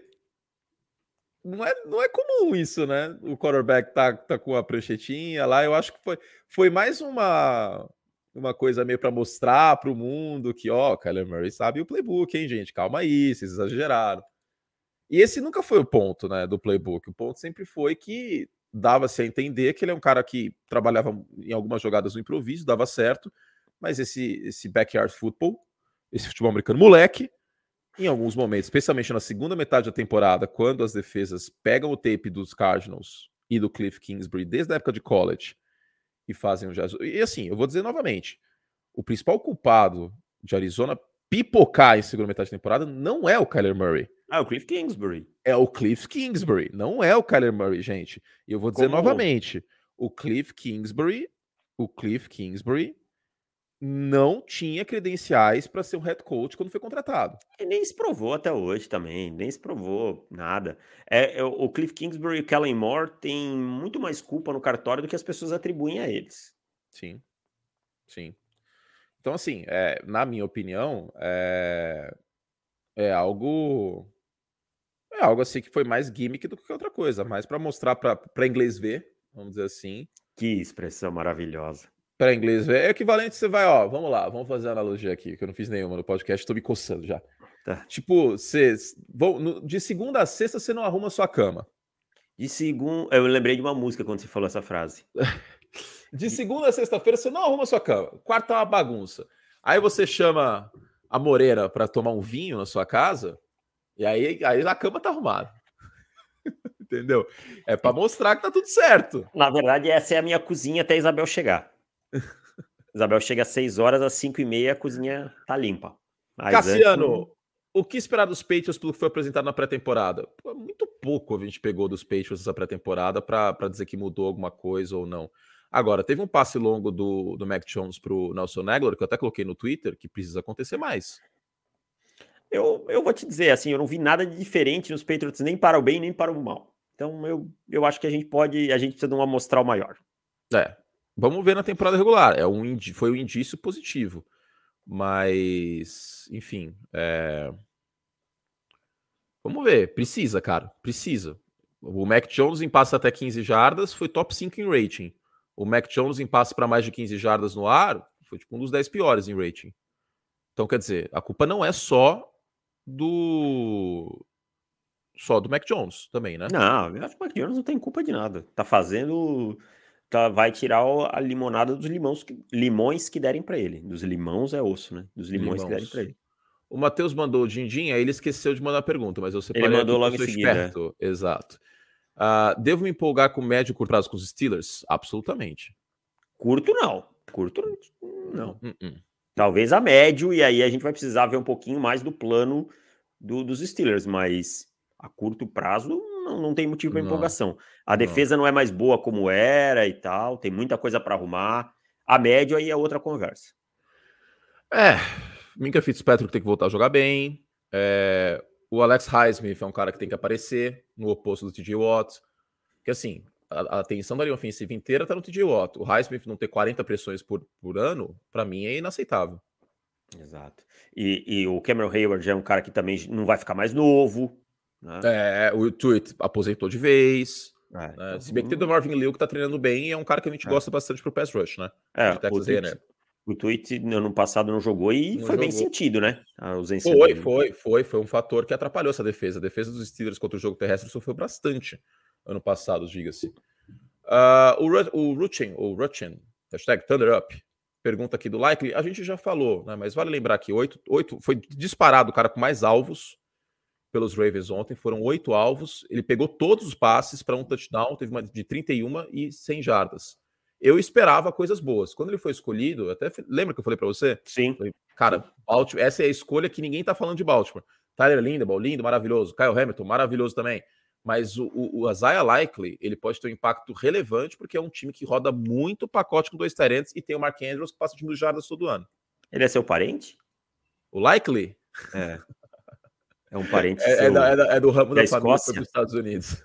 Speaker 1: não é, não é comum isso, né? O quarterback tá, tá com a pranchetinha lá, eu acho que foi, foi mais uma, uma coisa meio para mostrar para o mundo que, ó, Kyler Murray sabe o playbook, hein, gente? Calma aí, vocês exageraram. E esse nunca foi o ponto, né, do playbook. O ponto sempre foi que dava-se a entender que ele é um cara que trabalhava em algumas jogadas no improviso, dava certo, mas esse, esse backyard football, esse futebol americano moleque, em alguns momentos, especialmente na segunda metade da temporada, quando as defesas pegam o tape dos Cardinals e do Cliff Kingsbury desde a época de college e fazem o jazz. E assim, eu vou dizer novamente, o principal culpado de Arizona pipocar em segunda metade da temporada não é o Kyler Murray.
Speaker 2: Ah, é o Cliff Kingsbury.
Speaker 1: É o Cliff Kingsbury, não é o Kyler Murray, gente. E eu vou dizer Como... novamente, o Cliff Kingsbury, o Cliff Kingsbury não tinha credenciais para ser um head coach quando foi contratado.
Speaker 2: E nem se provou até hoje também, nem se provou nada. É, é, o Cliff Kingsbury e o Kellen Moore têm muito mais culpa no cartório do que as pessoas atribuem a eles.
Speaker 1: Sim, sim. Então, assim, é, na minha opinião, é, é algo é algo assim que foi mais gimmick do que outra coisa, mais para mostrar para inglês ver, vamos dizer assim.
Speaker 2: Que expressão maravilhosa.
Speaker 1: Para inglês ver, é equivalente, você vai, ó, vamos lá, vamos fazer analogia aqui, que eu não fiz nenhuma no podcast, estou me coçando já. Tá. Tipo, você, de segunda a sexta você não arruma sua cama.
Speaker 2: De segunda, eu lembrei de uma música quando você falou essa frase.
Speaker 1: de segunda a sexta-feira você não arruma sua cama. Quarta é uma bagunça. Aí você chama a Moreira para tomar um vinho na sua casa, e aí, aí a cama tá arrumada. Entendeu? É para mostrar que tá tudo certo.
Speaker 2: Na verdade, essa é a minha cozinha até a Isabel chegar. Isabel chega às 6 horas, às 5 e meia, a cozinha tá limpa.
Speaker 1: Mas Cassiano, antes... o que esperar dos Patriots pelo que foi apresentado na pré-temporada? Muito pouco a gente pegou dos Patriots essa pré-temporada para dizer que mudou alguma coisa ou não. Agora, teve um passe longo do, do Mac Jones pro Nelson Aguilar, que eu até coloquei no Twitter, que precisa acontecer mais.
Speaker 2: Eu, eu vou te dizer, assim, eu não vi nada de diferente nos Patriots, nem para o bem, nem para o mal. Então, eu, eu acho que a gente pode, a gente precisa de uma amostral maior.
Speaker 1: É, vamos ver na temporada regular. É um, foi um indício positivo. Mas, enfim, é... vamos ver. Precisa, cara, precisa. O Mac Jones em passe até 15 jardas foi top 5 em rating. O Mac Jones em passe para mais de 15 jardas no ar foi tipo um dos 10 piores em rating. Então, quer dizer, a culpa não é só do. Só do Mac Jones também, né?
Speaker 2: Não, eu acho que o Mac Jones não tem culpa de nada. Tá fazendo. Tá, vai tirar a limonada dos limões, limões que derem para ele. Dos limões é osso, né? Dos limões, limões. que derem para ele.
Speaker 1: O Matheus mandou o din-din, aí ele esqueceu de mandar a pergunta, mas eu
Speaker 2: separei. Ele mandou logo em seguida. Esperto.
Speaker 1: Exato. Uh, devo me empolgar com médio e curto prazo com os Steelers? Absolutamente.
Speaker 2: Curto não. Curto não. Uh -uh. Talvez a médio, e aí a gente vai precisar ver um pouquinho mais do plano do, dos Steelers, mas a curto prazo não, não tem motivo para empolgação. A defesa não. não é mais boa como era e tal, tem muita coisa para arrumar. A médio aí é outra conversa.
Speaker 1: É, Minka Fitzpatrick tem que voltar a jogar bem. É, o Alex Highsmith é um cara que tem que aparecer no oposto do TJ Watt. Que assim, a, a atenção da linha ofensiva inteira tá no TJ Watt. O Highsmith não ter 40 pressões por, por ano, para mim é inaceitável.
Speaker 2: Exato. E, e, o Cameron Hayward é um cara que também não vai ficar mais novo.
Speaker 1: Né? É, o Tweet aposentou de vez. É, né? então, Se bem que tem o Marvin Liu que tá treinando bem e é um cara que a gente é. gosta bastante pro pass rush, né?
Speaker 2: É, o, o Tweet no ano passado não jogou e não foi jogou. bem sentido, né? A ausência
Speaker 1: foi, dele. foi, foi. Foi um fator que atrapalhou essa defesa. A defesa dos Steelers contra o jogo terrestre sofreu bastante ano passado, diga-se. Uh, o, Ruchin, o Ruchin, hashtag Thunder Up, pergunta aqui do Likely, a gente já falou, né? Mas vale lembrar que oito, oito foi disparado o cara com mais alvos pelos Ravens ontem, foram oito alvos. Ele pegou todos os passes para um touchdown, teve uma de 31 e 100 jardas eu esperava coisas boas. Quando ele foi escolhido, até lembra que eu falei para você?
Speaker 2: Sim.
Speaker 1: Falei, cara, Baltimore, essa é a escolha que ninguém tá falando de Baltimore. Tyler Lindebaum, lindo, maravilhoso. Kyle Hamilton, maravilhoso também. Mas o, o, o Isaiah Likely, ele pode ter um impacto relevante porque é um time que roda muito pacote com dois tarentes e tem o Mark Andrews que passa de mil jardas todo ano.
Speaker 2: Ele é seu parente?
Speaker 1: O Likely?
Speaker 2: É. É um parente
Speaker 1: é, é seu... é, da, é, da, é do ramo da, da família dos Estados Unidos.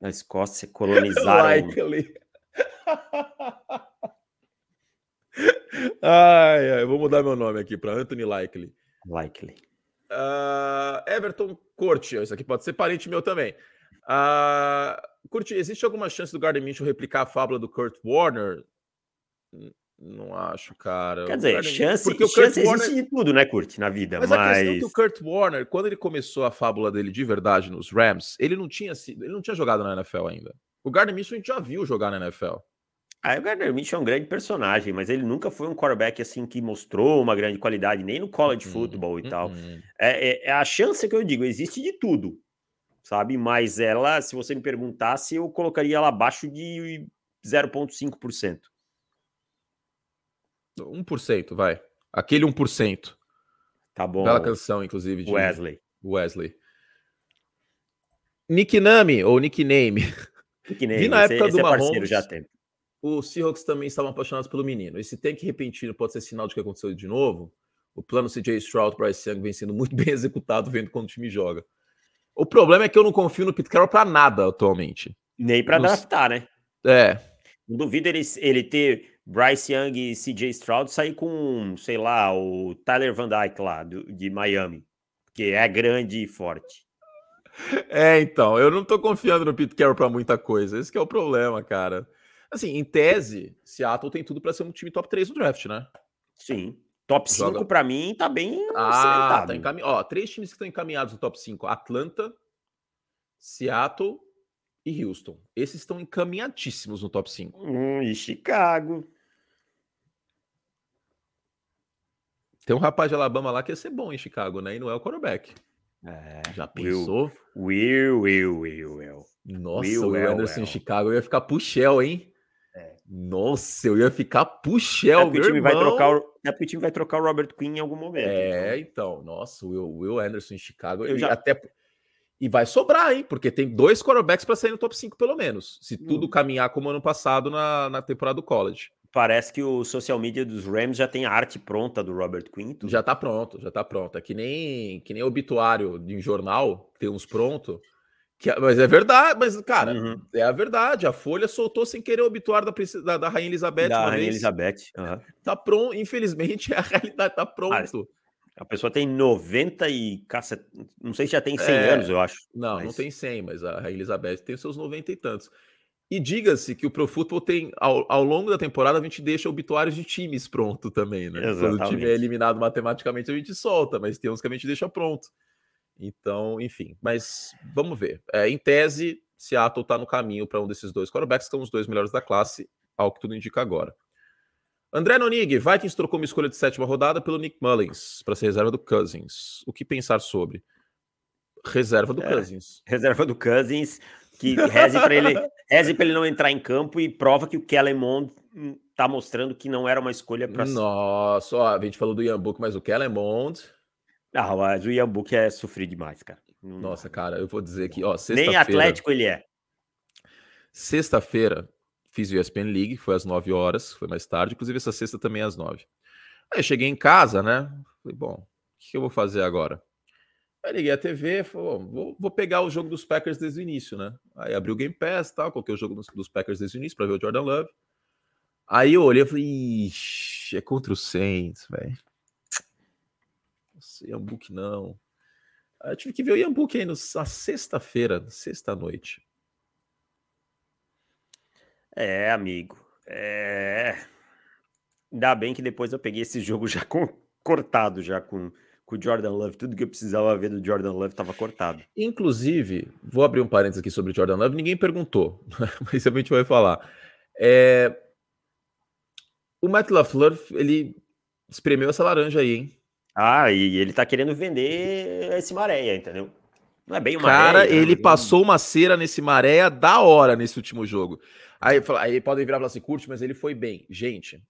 Speaker 2: Na Escócia colonizaram...
Speaker 1: Likely. ai, ai, vou mudar meu nome aqui para Anthony Likely.
Speaker 2: Likely.
Speaker 1: Uh, Everton Corte, isso aqui pode ser parente meu também. Uh, Curti, existe alguma chance do Gardner Mitchell replicar a fábula do Kurt Warner? Não acho, cara.
Speaker 2: Quer dizer, chance, porque o chance Kurt Warner... existe de tudo, né, Kurt, na vida. Mas, mas, a questão é que
Speaker 1: o Kurt Warner, quando ele começou a fábula dele de verdade nos Rams, ele não tinha sido, ele não tinha jogado na NFL ainda. O Gardner Mitchell a gente já viu jogar na NFL.
Speaker 2: Ah, o Gardner Mitchell é um grande personagem, mas ele nunca foi um quarterback assim que mostrou uma grande qualidade, nem no college uhum, football e uhum. tal. É, é, é, a chance que eu digo, existe de tudo, sabe? Mas ela, se você me perguntasse, eu colocaria ela abaixo de 0,5%.
Speaker 1: 1%, vai. Aquele 1%.
Speaker 2: Tá bom.
Speaker 1: Bela canção, inclusive.
Speaker 2: De Wesley.
Speaker 1: Wesley. Nickname ou nickname.
Speaker 2: nickname. Vi na época esse, do esse Mahomes. já tem
Speaker 1: os Seahawks também estavam apaixonados pelo menino. Esse tanque repentino pode ser sinal de que aconteceu de novo? O plano CJ Stroud para esse ano vem sendo muito bem executado, vendo quando o time joga. O problema é que eu não confio no Pete Carroll para nada atualmente.
Speaker 2: Nem para draftar, né?
Speaker 1: É.
Speaker 2: Não duvido ele, ele ter Bryce Young e CJ Stroud sair com, sei lá, o Tyler Van Dyke lá, do, de Miami, que é grande e forte.
Speaker 1: É, então, eu não tô confiando no Pete Carroll para muita coisa. Esse é o problema, cara. Assim, em tese, Seattle tem tudo para ser um time top 3 no draft, né?
Speaker 2: Sim. Top 5 para mim tá bem
Speaker 1: ah, tá encam... Ó, três times que estão encaminhados no top 5: Atlanta, Seattle e Houston. Esses estão encaminhadíssimos no top 5.
Speaker 2: Hum, e Chicago.
Speaker 1: Tem um rapaz de Alabama lá que ia ser bom em Chicago, né? E não é o quarterback.
Speaker 2: É,
Speaker 1: Já pensou?
Speaker 2: Will, Will, Will, Will.
Speaker 1: Nossa, Will, o Anderson Will. em Chicago ia ficar puxel, hein? É. Nossa, eu ia ficar puxel, é
Speaker 2: meu time irmão. Vai trocar o, é porque o time vai trocar o Robert Quinn em algum momento.
Speaker 1: É, então. então nossa, o Will, Will Anderson em Chicago. Eu já... até E vai sobrar, hein? Porque tem dois quarterbacks para sair no top 5, pelo menos. Se tudo hum. caminhar como ano passado na, na temporada do college
Speaker 2: parece que o social media dos Rams já tem a arte pronta do Robert Quinn.
Speaker 1: Já tá pronto, já tá pronto. É que nem, que nem obituário de um jornal, tem uns pronto. Que, é, mas é verdade, mas, cara, uhum. é a verdade. A Folha soltou sem querer o obituário da, da, da Rainha Elizabeth.
Speaker 2: Da Rainha vez. Elizabeth.
Speaker 1: Uhum. Tá pronto, infelizmente, é a realidade, tá pronto.
Speaker 2: a pessoa tem 90 e. Caça, não sei se já tem 100 é, anos, eu acho.
Speaker 1: Não, mas... não tem 100, mas a Rainha Elizabeth tem seus 90 e tantos. E diga-se que o Pro Football tem, ao, ao, longo da temporada, a gente deixa obituários de times pronto também, né? Exatamente. Quando o time é eliminado matematicamente, a gente solta, mas tem uns que a gente deixa pronto. Então, enfim, mas vamos ver. É, em tese, Seattle está no caminho para um desses dois quarterbacks, são os dois melhores da classe, ao que tudo indica agora. André Nonig, Vikings trocou uma escolha de sétima rodada pelo Nick Mullins para ser reserva do Cousins. O que pensar sobre? Reserva do é, Cousins.
Speaker 2: Reserva do Cousins que reze para ele, reze ele não entrar em campo e prova que o Kellen Mond tá mostrando que não era uma escolha para
Speaker 1: Nossa, ó, a gente falou do Ian Book, mas o Kellen Mond
Speaker 2: Ah, mas o Ian Book é sofrer demais, cara.
Speaker 1: Nossa, cara, eu vou dizer que, ó,
Speaker 2: Nem Atlético ele é.
Speaker 1: Sexta-feira fiz o ESPN League, foi às 9 horas, foi mais tarde, inclusive essa sexta também às 9. Aí eu cheguei em casa, né? Falei, bom, o que eu vou fazer agora? Aí liguei a TV, falei, vou, vou, pegar o jogo dos Packers desde o início, né? Aí abri o Game Pass e tal, coloquei o jogo dos, dos Packers desde o início para ver o Jordan Love. Aí eu olhei e falei, ixi, é contra o Saints, velho. Yambook não. Eu tive que ver o Yambook aí na sexta-feira, sexta-noite.
Speaker 2: É, amigo. É. Ainda bem que depois eu peguei esse jogo já com, cortado, já com, com o Jordan Love. Tudo que eu precisava ver do Jordan Love estava cortado.
Speaker 1: Inclusive, vou abrir um parênteses aqui sobre o Jordan Love. Ninguém perguntou, mas a gente vai falar. É... O Matt LaFleur, ele espremeu essa laranja aí, hein?
Speaker 2: Ah, e ele tá querendo vender esse maréia, entendeu?
Speaker 1: Não é bem uma Cara, maréia, ele né? passou uma cera nesse maréia da hora nesse último jogo. Aí, aí podem virar e falar assim, curte, mas ele foi bem. Gente,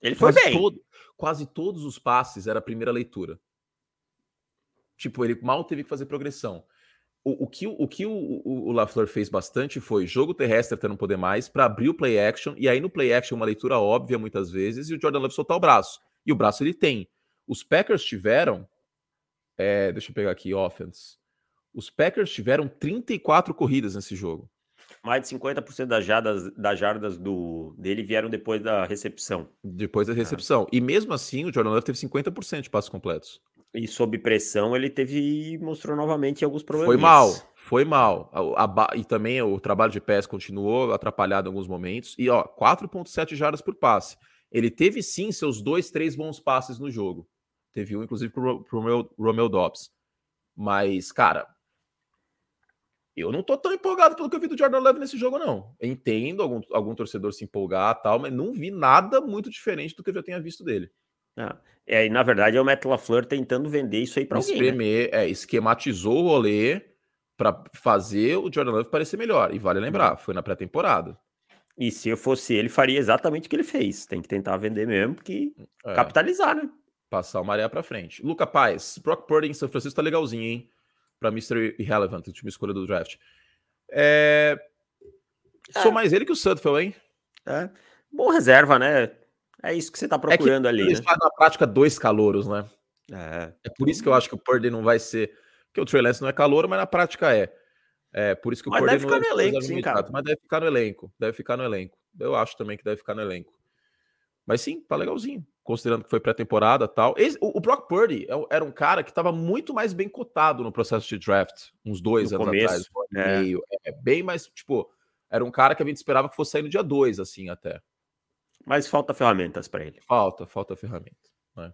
Speaker 2: ele foi bem.
Speaker 1: Todo, quase todos os passes era a primeira leitura. Tipo, ele mal teve que fazer progressão. O, o que, o, que o, o, o LaFleur fez bastante foi jogo terrestre até não poder mais, para abrir o play action, e aí no play action uma leitura óbvia muitas vezes, e o Jordan Love soltar o braço. E o braço ele tem. Os Packers tiveram. É, deixa eu pegar aqui, offense. Os Packers tiveram 34 corridas nesse jogo.
Speaker 2: Mais de 50% das jardas, das jardas do, dele vieram depois da recepção.
Speaker 1: Depois da ah. recepção. Ah. E mesmo assim, o Jordan Love teve 50% de passos completos.
Speaker 2: E sob pressão, ele teve mostrou novamente alguns problemas.
Speaker 1: Foi mal, foi mal. A, a, e também o trabalho de pés continuou atrapalhado em alguns momentos. E ó, 4,7 jardas por passe. Ele teve sim seus dois, três bons passes no jogo. Teve um, inclusive, pro, pro Romeo, Romeo Dobbs. Mas, cara, eu não tô tão empolgado pelo que eu vi do Jordan Love nesse jogo, não. Entendo algum, algum torcedor se empolgar tal, mas não vi nada muito diferente do que eu já tenha visto dele.
Speaker 2: Ah, é, e na verdade é o Matt LaFleur tentando vender isso aí para alguém.
Speaker 1: Espremer, né? é, esquematizou o rolê para fazer o Jordan Love parecer melhor. E vale lembrar, uhum. foi na pré-temporada.
Speaker 2: E se eu fosse ele, faria exatamente o que ele fez. Tem que tentar vender mesmo, porque é. capitalizar, né?
Speaker 1: Passar o maré para frente. Luca Paz, Brock Purdy em São Francisco tá legalzinho, hein? para Mr. Irrelevant, última escolha do draft. É... é... Sou mais ele que o Sudfeld, hein?
Speaker 2: É. Bom reserva, né? É isso que você tá procurando é ali. Ele
Speaker 1: né? na prática dois calouros, né? É. é por isso que eu acho que o Purdy não vai ser. Porque o Trey Lance não é calouro, mas na prática é. É por isso que o
Speaker 2: mas Purdy deve ficar no elenco, sim, cara.
Speaker 1: Mas deve ficar no elenco. Deve ficar no elenco. Eu acho também que deve ficar no elenco. Mas sim, tá legalzinho considerando que foi pré-temporada tal. Esse, o, o, Brock Purdy é era um cara que estava muito mais bem cotado no processo de draft, uns dois no anos começo, atrás, um é. meio. É, bem mais, tipo, era um cara que a gente esperava que fosse sair no dia dois, assim, até.
Speaker 2: Mas falta ferramentas para ele.
Speaker 1: Falta, falta ferramenta. Né?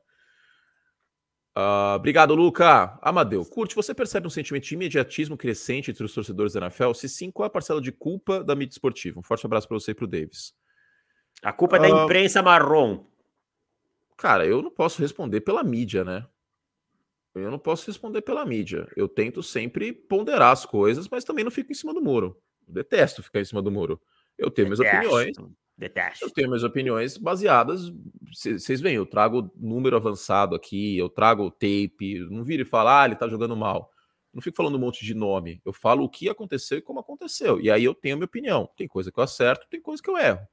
Speaker 1: Uh, obrigado, Luca. Amadeu, curte, você percebe um sentimento de imediatismo crescente entre os torcedores da NFL? Se sim, qual é a parcela de culpa da mídia esportiva? Um forte abraço para você e para o Davis.
Speaker 2: A culpa é da uh, imprensa marrom.
Speaker 1: Cara, eu não posso responder pela mídia, né? Eu não posso responder pela mídia. Eu tento sempre ponderar as coisas, mas também não fico em cima do muro. Eu detesto ficar em cima do muro. Eu tenho minhas opiniões.
Speaker 2: Detesto.
Speaker 1: Eu tenho minhas opiniões baseadas. Vocês veem, eu trago número avançado aqui, eu trago tape. Não vira e fala, ah, ele tá jogando mal. Eu não fico falando um monte de nome. Eu falo o que aconteceu e como aconteceu. E aí eu tenho a minha opinião. Tem coisa que eu acerto, tem coisa que eu erro.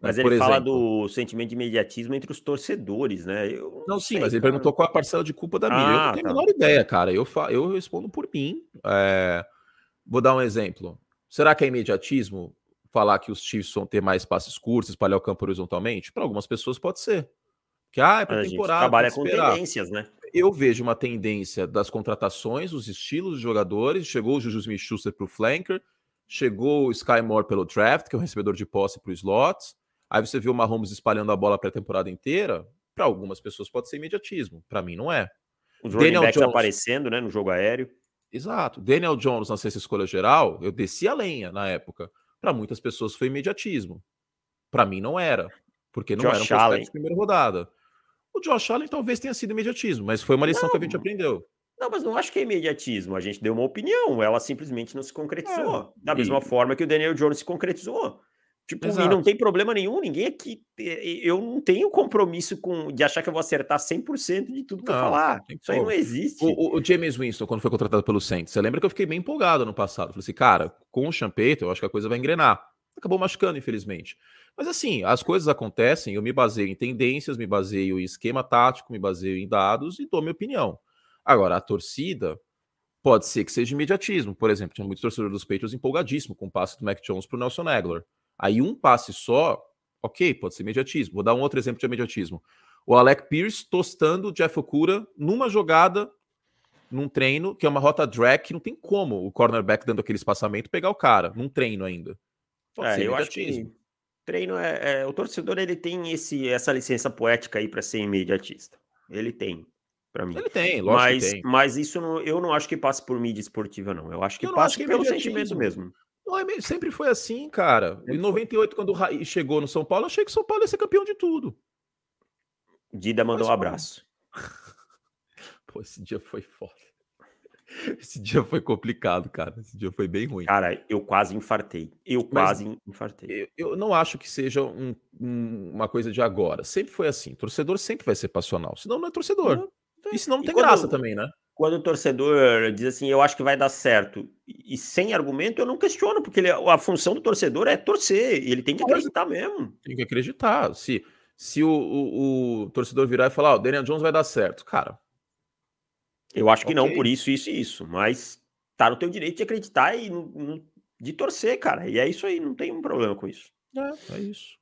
Speaker 2: Mas ele exemplo. fala do sentimento de imediatismo entre os torcedores, né?
Speaker 1: Eu não, sim, sei, mas ele cara. perguntou qual a parcela de culpa da mídia. Ah, eu não tenho tá. a menor ideia, cara. Eu, fa... eu respondo por mim. É... Vou dar um exemplo. Será que é imediatismo falar que os Chiefs vão ter mais passes curtos, espalhar o campo horizontalmente? Para algumas pessoas pode ser. Que ah, é para temporada.
Speaker 2: trabalha com tendências, né?
Speaker 1: Eu vejo uma tendência das contratações, os estilos de jogadores. Chegou o Juju Smith-Schuster para o flanker, chegou o Sky Moore pelo draft, que é o recebedor de posse para o slot Aí você viu o Mahomes espalhando a bola para a temporada inteira. Para algumas pessoas pode ser imediatismo, para mim não é.
Speaker 2: O Daniel Jones aparecendo, né, no jogo aéreo.
Speaker 1: Exato. Daniel Jones na sexta escolha geral, eu desci a lenha na época. Para muitas pessoas foi imediatismo. Para mim não era, porque não Josh era um de primeira rodada. O Josh Allen talvez tenha sido imediatismo, mas foi uma lição não, que a gente aprendeu.
Speaker 2: Não, mas não acho que é imediatismo. A gente deu uma opinião, ela simplesmente não se concretizou. É, da mesma forma que o Daniel Jones se concretizou. Tipo, Exato. e não tem problema nenhum, ninguém aqui. Eu não tenho compromisso com de achar que eu vou acertar 100% de tudo que não, eu falar. Isso aí não existe.
Speaker 1: O, o, James Winston, quando foi contratado pelo Saints, você lembra que eu fiquei bem empolgado no passado? Falei assim, cara, com o Champeito, eu acho que a coisa vai engrenar. Acabou machucando, infelizmente. Mas assim, as coisas acontecem, eu me baseio em tendências, me baseio em esquema tático, me baseio em dados e dou minha opinião. Agora, a torcida pode ser que seja imediatismo. Por exemplo, tinha muitos torcedores dos Patriots empolgadíssimo com o passe do Mac Jones para o Nelson Aguilar. Aí um passe só, ok, pode ser imediatismo. Vou dar um outro exemplo de imediatismo. O Alec Pierce tostando o Jeff Okura numa jogada, num treino, que é uma rota drag, que não tem como o cornerback dando aquele espaçamento pegar o cara, num treino ainda.
Speaker 2: Pode é, eu acho que treino é, é, o torcedor ele tem esse essa licença poética aí para ser imediatista. Ele tem para mim.
Speaker 1: Ele tem,
Speaker 2: lógico mas, tem. Mas isso não, eu não acho que passe por mídia esportiva não. Eu acho que eu passe pelo sentimento mesmo.
Speaker 1: Não, é sempre foi assim, cara. Em 98, quando o Raí chegou no São Paulo, eu achei que o São Paulo ia ser campeão de tudo.
Speaker 2: Dida mandou Mas, um abraço.
Speaker 1: Pô, esse dia foi foda. Esse dia foi complicado, cara. Esse dia foi bem ruim.
Speaker 2: Cara, eu quase infartei. Eu Mas quase infartei.
Speaker 1: Eu, eu, não acho que seja um, um, uma coisa de agora. Sempre foi assim. Torcedor sempre vai ser passional. Senão não é torcedor. Não, e senão não tem graça também, né?
Speaker 2: Quando o torcedor diz assim, eu acho que vai dar certo, e sem argumento, eu não questiono, porque ele, a função do torcedor é torcer, e ele tem que acreditar mesmo.
Speaker 1: Tem que acreditar. Se, se o, o, o torcedor virar e falar, oh, o Daniel Jones vai dar certo, cara.
Speaker 2: Eu acho que okay. não, por isso, isso e isso, mas tá no teu direito de acreditar e de torcer, cara, e é isso aí, não tem um problema com isso.
Speaker 1: É, é isso.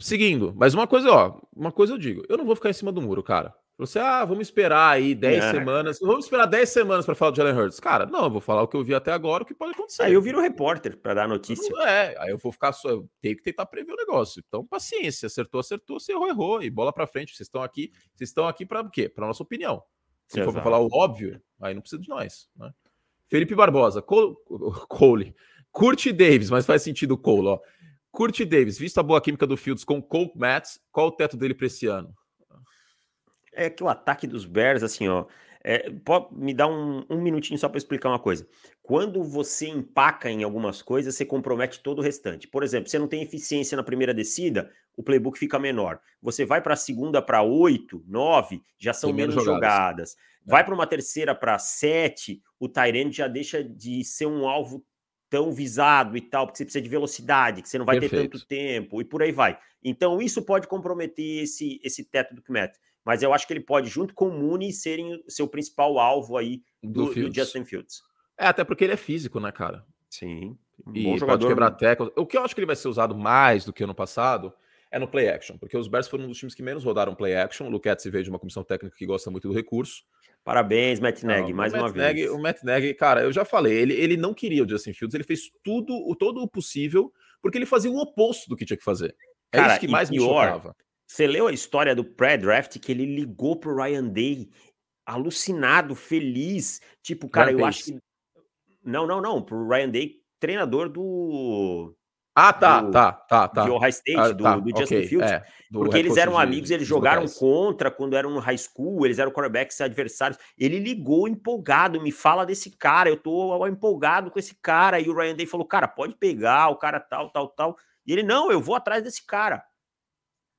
Speaker 1: Seguindo, mas uma coisa, ó, uma coisa eu digo, eu não vou ficar em cima do muro, cara. Você, ah, vamos esperar aí 10 é. semanas. Vamos esperar 10 semanas para falar do Jalen Hurts. Cara, não, eu vou falar o que eu vi até agora, o que pode acontecer.
Speaker 2: Aí eu viro repórter para dar notícia.
Speaker 1: É, aí eu vou ficar só. Eu tenho que tentar prever o negócio. Então, paciência. Acertou, acertou. Se errou, errou. E bola para frente. Vocês estão aqui. Vocês estão aqui para o quê? Para nossa opinião. Se Exato. for para falar o óbvio, aí não precisa de nós. Né? Felipe Barbosa, Cole, Cole. Curte Davis, mas faz sentido o Cole, ó. Curte Davis, visto a boa química do Fields com Cole Matts, qual o teto dele para esse ano?
Speaker 2: É que o ataque dos Bears, assim, ó, é, pode me dar um, um minutinho só para explicar uma coisa. Quando você empaca em algumas coisas, você compromete todo o restante. Por exemplo, você não tem eficiência na primeira descida, o playbook fica menor. Você vai para a segunda para oito, nove, já são menos jogadas. jogadas. É. Vai para uma terceira para sete, o Tyrant já deixa de ser um alvo tão visado e tal, porque você precisa de velocidade, que você não vai Perfeito. ter tanto tempo e por aí vai. Então, isso pode comprometer esse, esse teto do Kmet mas eu acho que ele pode, junto com o Mooney, serem seu principal alvo aí do, do, do Justin Fields.
Speaker 1: É, até porque ele é físico, né, cara?
Speaker 2: Sim.
Speaker 1: Um e pode quebrar teclas. O que eu acho que ele vai ser usado mais do que ano passado é no play action, porque os Bears foram um dos times que menos rodaram play action. O Luquette veio de uma comissão técnica que gosta muito do recurso.
Speaker 2: Parabéns, Matt Nagy, mais uma Matt vez. Nagy,
Speaker 1: o Matt Nagy, cara, eu já falei, ele, ele não queria o Justin Fields, ele fez tudo, o todo o possível, porque ele fazia o oposto do que tinha que fazer. É cara, isso que mais pior, me chocava.
Speaker 2: Você leu a história do pré-draft que ele ligou pro Ryan Day alucinado, feliz. Tipo, cara, Ryan eu acho que. Não, não, não. Pro Ryan Day, treinador do.
Speaker 1: Ah, tá, do, tá, tá, tá.
Speaker 2: De Ohio State, ah, do, tá, do Justin okay, Fields. É, do porque eles eram amigos, eles jogaram contra quando eram no high school, eles eram quarterbacks adversários. Ele ligou empolgado, me fala desse cara, eu tô empolgado com esse cara. E o Ryan Day falou, cara, pode pegar, o cara tal, tal, tal. E ele, não, eu vou atrás desse cara.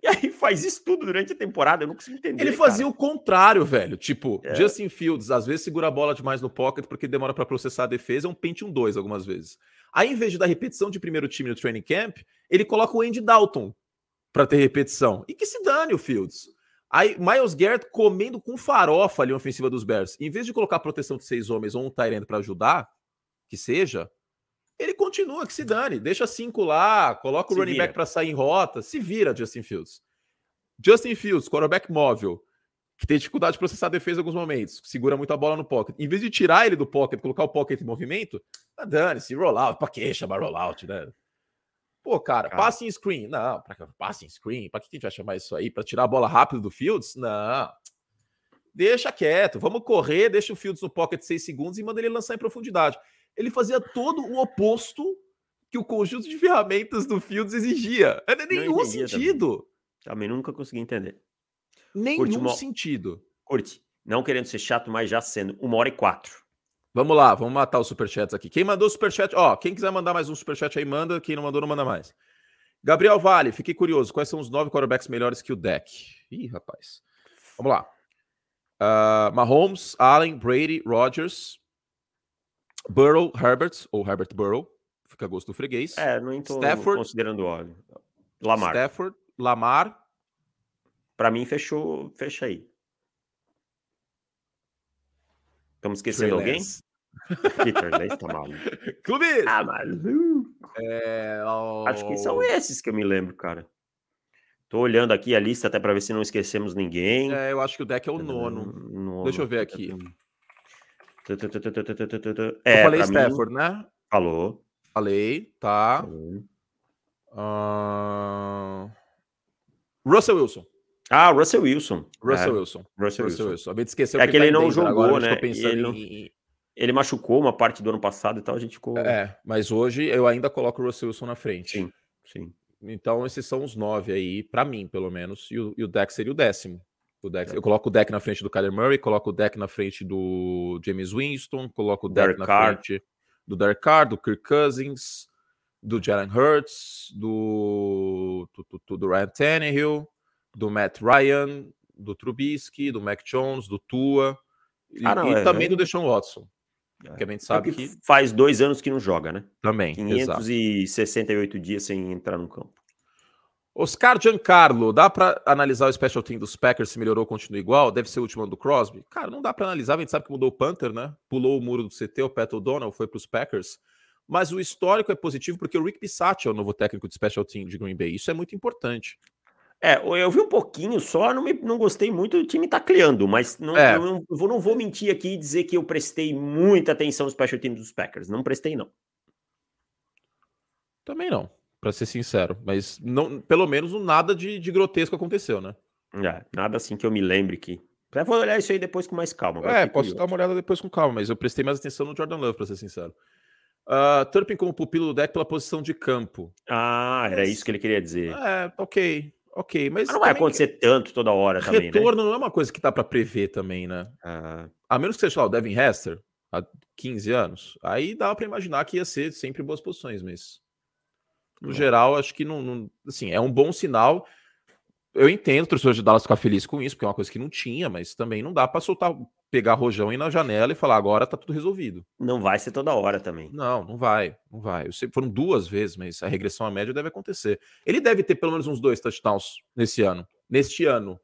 Speaker 2: E aí faz isso tudo durante a temporada, eu não consigo entender.
Speaker 1: Ele fazia cara. o contrário, velho. Tipo, é. Justin Fields, às vezes segura a bola demais no pocket porque demora para processar a defesa, é um pente um 2 algumas vezes. Aí, em vez de dar repetição de primeiro time no training camp, ele coloca o Andy Dalton para ter repetição. E que se dane o Fields. Aí, Miles Garrett comendo com farofa ali a ofensiva dos Bears. Em vez de colocar proteção de seis homens ou um Tyrant para ajudar, que seja, ele continua, que se dane. Deixa cinco lá, coloca o se running vira. back para sair em rota, se vira, Justin Fields. Justin Fields, quarterback móvel, que tem dificuldade de processar a defesa em alguns momentos, segura muito a bola no pocket. Em vez de tirar ele do pocket, colocar o pocket em movimento, tá dane-se, rollout. Pra que chamar rollout, né? Pô, cara, cara. passing screen. Não, pra passing screen? Pra que a gente vai chamar isso aí? Pra tirar a bola rápido do Fields? Não. Deixa quieto. Vamos correr, deixa o Fields no pocket 6 segundos e manda ele lançar em profundidade ele fazia todo o oposto que o conjunto de ferramentas do Fields exigia. É nenhum não sentido.
Speaker 2: Também. também. nunca consegui entender.
Speaker 1: Nenhum Curte, sentido.
Speaker 2: Curte. Não querendo ser chato, mas já sendo uma hora e quatro.
Speaker 1: Vamos lá, vamos matar os superchats aqui. Quem mandou superchat, ó, quem quiser mandar mais um superchat aí, manda. Quem não mandou, não manda mais. Gabriel Vale, fiquei curioso. Quais são os nove quarterbacks melhores que o deck? Ih, rapaz. Vamos lá. Uh, Mahomes, Allen, Brady, Rodgers, Burrow, Herbert, ou Herbert Burrow, fica a gosto do freguês.
Speaker 2: É, não estou Stafford, considerando óleo. Lamar.
Speaker 1: Stafford, Lamar.
Speaker 2: Para mim, fechou, fecha aí. Estamos esquecendo alguém? Peter Lance tá maluco.
Speaker 1: Clube!
Speaker 2: Ah, maluco! É. Acho que são esses que eu me lembro, cara. Tô olhando aqui a lista até para ver se não esquecemos ninguém.
Speaker 1: É, eu acho que o deck é o nono. nono. Deixa eu ver aqui.
Speaker 2: É,
Speaker 1: eu falei Stafford, mim... né?
Speaker 2: Falou.
Speaker 1: Falei, tá. Uh... Russell Wilson.
Speaker 2: Ah, Russell Wilson.
Speaker 1: Russell é. Wilson.
Speaker 2: Russell, Russell Wilson.
Speaker 1: Acabei de esquecer
Speaker 2: é que ele tá não jogou, né? Ele, não... em... ele, machucou uma parte do ano passado e tal, a gente ficou.
Speaker 1: É, mas hoje eu ainda coloco o Russell Wilson na frente.
Speaker 2: Sim, sim.
Speaker 1: Então, esses são os nove aí, para mim, pelo menos. E o, e o deck seria o décimo. O deck, é. Eu coloco o deck na frente do Kyler Murray, coloco o deck na frente do James Winston, coloco o deck Derek na Carr. frente do Derek Carr, do Kirk Cousins, do Jalen Hurts, do, do, do, do Ryan Tannehill, do Matt Ryan, do Trubisky, do Mac Jones, do Tua e, ah, não, e é, também é. do Deshaun Watson. É. Que a gente sabe que,
Speaker 2: que, faz dois anos que não joga, né?
Speaker 1: Também.
Speaker 2: 568 exato. dias sem entrar no campo.
Speaker 1: Oscar Giancarlo, dá para analisar o special team dos Packers se melhorou ou continua igual? Deve ser o último ano do Crosby? Cara, não dá para analisar, a gente sabe que mudou o Panther, né? Pulou o muro do CT, o Pat O'Donnell foi para os Packers. Mas o histórico é positivo porque o Rick Pisati é o novo técnico de special team de Green Bay. Isso é muito importante.
Speaker 2: É, eu vi um pouquinho só, não, me, não gostei muito do time tacleando, mas não, é. não, não, não, vou mentir aqui e dizer que eu prestei muita atenção no special team dos Packers. Não prestei, não.
Speaker 1: Também não, para ser sincero. Mas não, pelo menos nada de, de grotesco aconteceu, né?
Speaker 2: É, nada assim que eu me lembre que. Eu vou olhar isso aí depois com mais calma.
Speaker 1: É, posso curioso. dar uma olhada depois com calma, mas eu prestei mais atenção no Jordan Love, para ser sincero. Uh, Turpin como pupilo do deck pela posição de campo.
Speaker 2: Ah, era mas... isso que ele queria dizer.
Speaker 1: É, ok. Ok, mas.
Speaker 2: mas não vai acontecer tanto toda hora
Speaker 1: retorno
Speaker 2: também.
Speaker 1: Retorno né? não é uma coisa que dá para prever também, né?
Speaker 2: Ah.
Speaker 1: A menos que seja lá o Devin Hester, há 15 anos, aí dá para imaginar que ia ser sempre boas posições, mas. No é. geral, acho que não, não. Assim, é um bom sinal. Eu entendo o torcedor de Dallas ficar feliz com isso, porque é uma coisa que não tinha, mas também não dá para soltar pegar rojão e ir na janela e falar agora tá tudo resolvido.
Speaker 2: Não vai ser toda hora também.
Speaker 1: Não, não vai, não vai. Eu sei, foram duas vezes, mas a regressão à média deve acontecer. Ele deve ter pelo menos uns dois touchdowns nesse ano. Neste ano.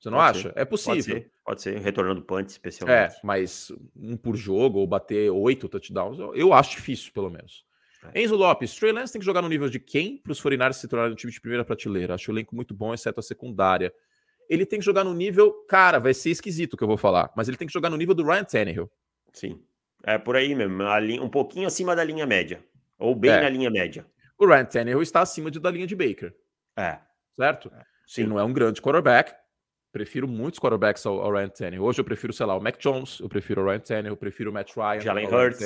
Speaker 1: Você não pode acha? Ser. É possível. Pode
Speaker 2: ser, pode ser. retornando punch, especialmente.
Speaker 1: É, mas um por jogo ou bater oito touchdowns, eu, eu acho difícil, pelo menos. Enzo Lopes, Trey Lance tem que jogar no nível de quem para os 49 se tornarem um time de primeira prateleira? Acho o elenco muito bom, exceto a secundária ele tem que jogar no nível. Cara, vai ser esquisito o que eu vou falar, mas ele tem que jogar no nível do Ryan Tannehill.
Speaker 2: Sim. É por aí mesmo, um pouquinho acima da linha média. Ou bem é. na linha média.
Speaker 1: O Ryan Tannehill está acima de, da linha de Baker.
Speaker 2: É.
Speaker 1: Certo? É. Sim. Ele não é um grande quarterback. Prefiro muitos quarterbacks ao, ao, Ryan Tannehill. Hoje eu prefiro, sei lá, o Mac Jones, eu prefiro o Ryan Tannehill, eu prefiro o Matt Ryan.
Speaker 2: Jalen Hurts.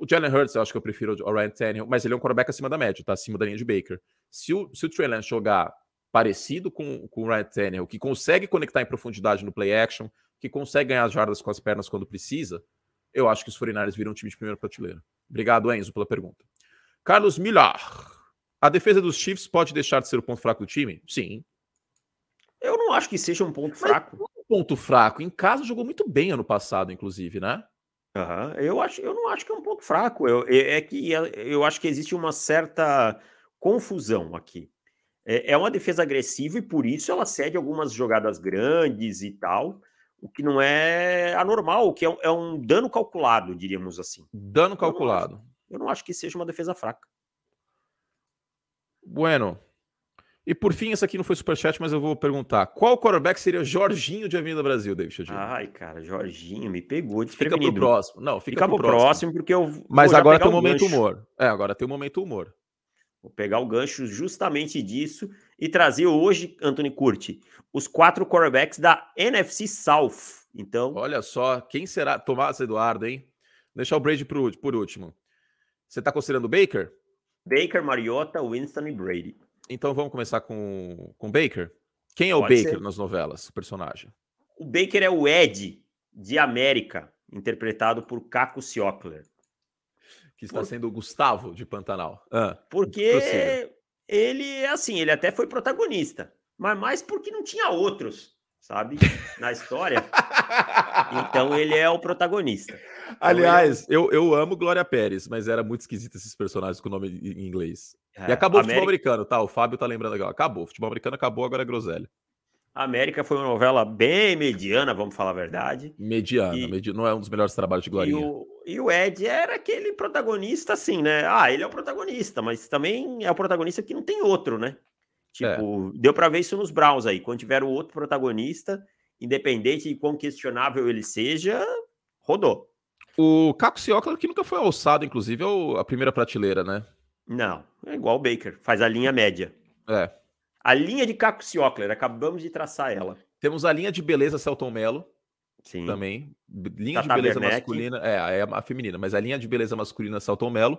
Speaker 1: O Jalen Hurts eu acho que eu prefiro o Ryan Tannehill, mas ele é um quarterback acima da média, tá acima da linha de Baker. Se o, se o Trey Lance jogar parecido com, com o Ryan Tannehill, que consegue conectar em profundidade no play action, que consegue ganhar as jardas com as pernas quando precisa, eu acho que os 49 viram um time de primeira prateleira. Obrigado, Enzo, pela pergunta. Carlos Millar. A defesa dos Chiefs pode deixar de ser o ponto fraco do time? Sim.
Speaker 2: Eu não acho que seja um ponto fraco.
Speaker 1: Mas um ponto fraco. Em casa jogou muito bem ano passado, inclusive, né?
Speaker 2: Eu, acho, eu não acho que é um ponto fraco. Eu, é, é que eu acho que existe uma certa confusão aqui é, é uma defesa agressiva e por isso ela cede algumas jogadas grandes e tal, o que não é anormal, o que é um, é um dano calculado, diríamos assim.
Speaker 1: Dano calculado.
Speaker 2: Eu não, acho, eu não acho que seja uma defesa fraca.
Speaker 1: Bueno. E por fim, essa aqui não foi superchat, mas eu vou perguntar. Qual quarterback seria Jorginho de Avenida Brasil, David
Speaker 2: Ai, cara, Jorginho me pegou desprevenido.
Speaker 1: Fica pro próximo. Não, fica,
Speaker 2: fica pro, pro próximo. próximo. porque eu
Speaker 1: Mas agora tem o um momento gancho. humor. É, agora tem o um momento humor.
Speaker 2: Vou pegar o gancho justamente disso e trazer hoje, Anthony Curti, os quatro quarterbacks da NFC South. Então.
Speaker 1: Olha só, quem será? Tomás Eduardo, hein? Deixar o Brady por, por último. Você está considerando Baker?
Speaker 2: Baker, Mariota, Winston e Brady.
Speaker 1: Então vamos começar com, com Baker. Quem é o Pode Baker ser. nas novelas, o personagem?
Speaker 2: o Baker é o Ed de América, interpretado por Caco Ciocler.
Speaker 1: Que está por... sendo o Gustavo de Pantanal.
Speaker 2: Ah, porque ele é assim, ele até foi protagonista, mas mais porque não tinha outros, sabe, na história. então ele é o protagonista. Então,
Speaker 1: Aliás, ele... eu, eu amo Glória Pérez, mas era muito esquisito esses personagens com nome em inglês. É, e acabou América... o futebol americano, tá? O Fábio tá lembrando agora. Acabou. O futebol americano acabou, agora é groselha.
Speaker 2: América foi uma novela bem mediana, vamos falar a verdade.
Speaker 1: Mediana, e, medi não é um dos melhores trabalhos de Glorinha.
Speaker 2: E o, e o, Ed era aquele protagonista, assim, né? Ah, ele é o protagonista, mas também é o protagonista que não tem outro, né? Tipo, é. deu para ver isso nos Browns aí. Quando tiver o outro protagonista, independente de quão questionável ele seja, rodou.
Speaker 1: O Caco Ciocla, que nunca foi alçado, inclusive, é a primeira prateleira, né?
Speaker 2: Não, é igual o Baker, faz a linha média.
Speaker 1: É.
Speaker 2: A linha de Caco Ciocler, acabamos de traçar ela.
Speaker 1: Temos a linha de beleza Celton Mello.
Speaker 2: Sim.
Speaker 1: Também. Linha Tata de beleza Werneck. masculina. É, é a feminina, mas a linha de beleza masculina Celton Mello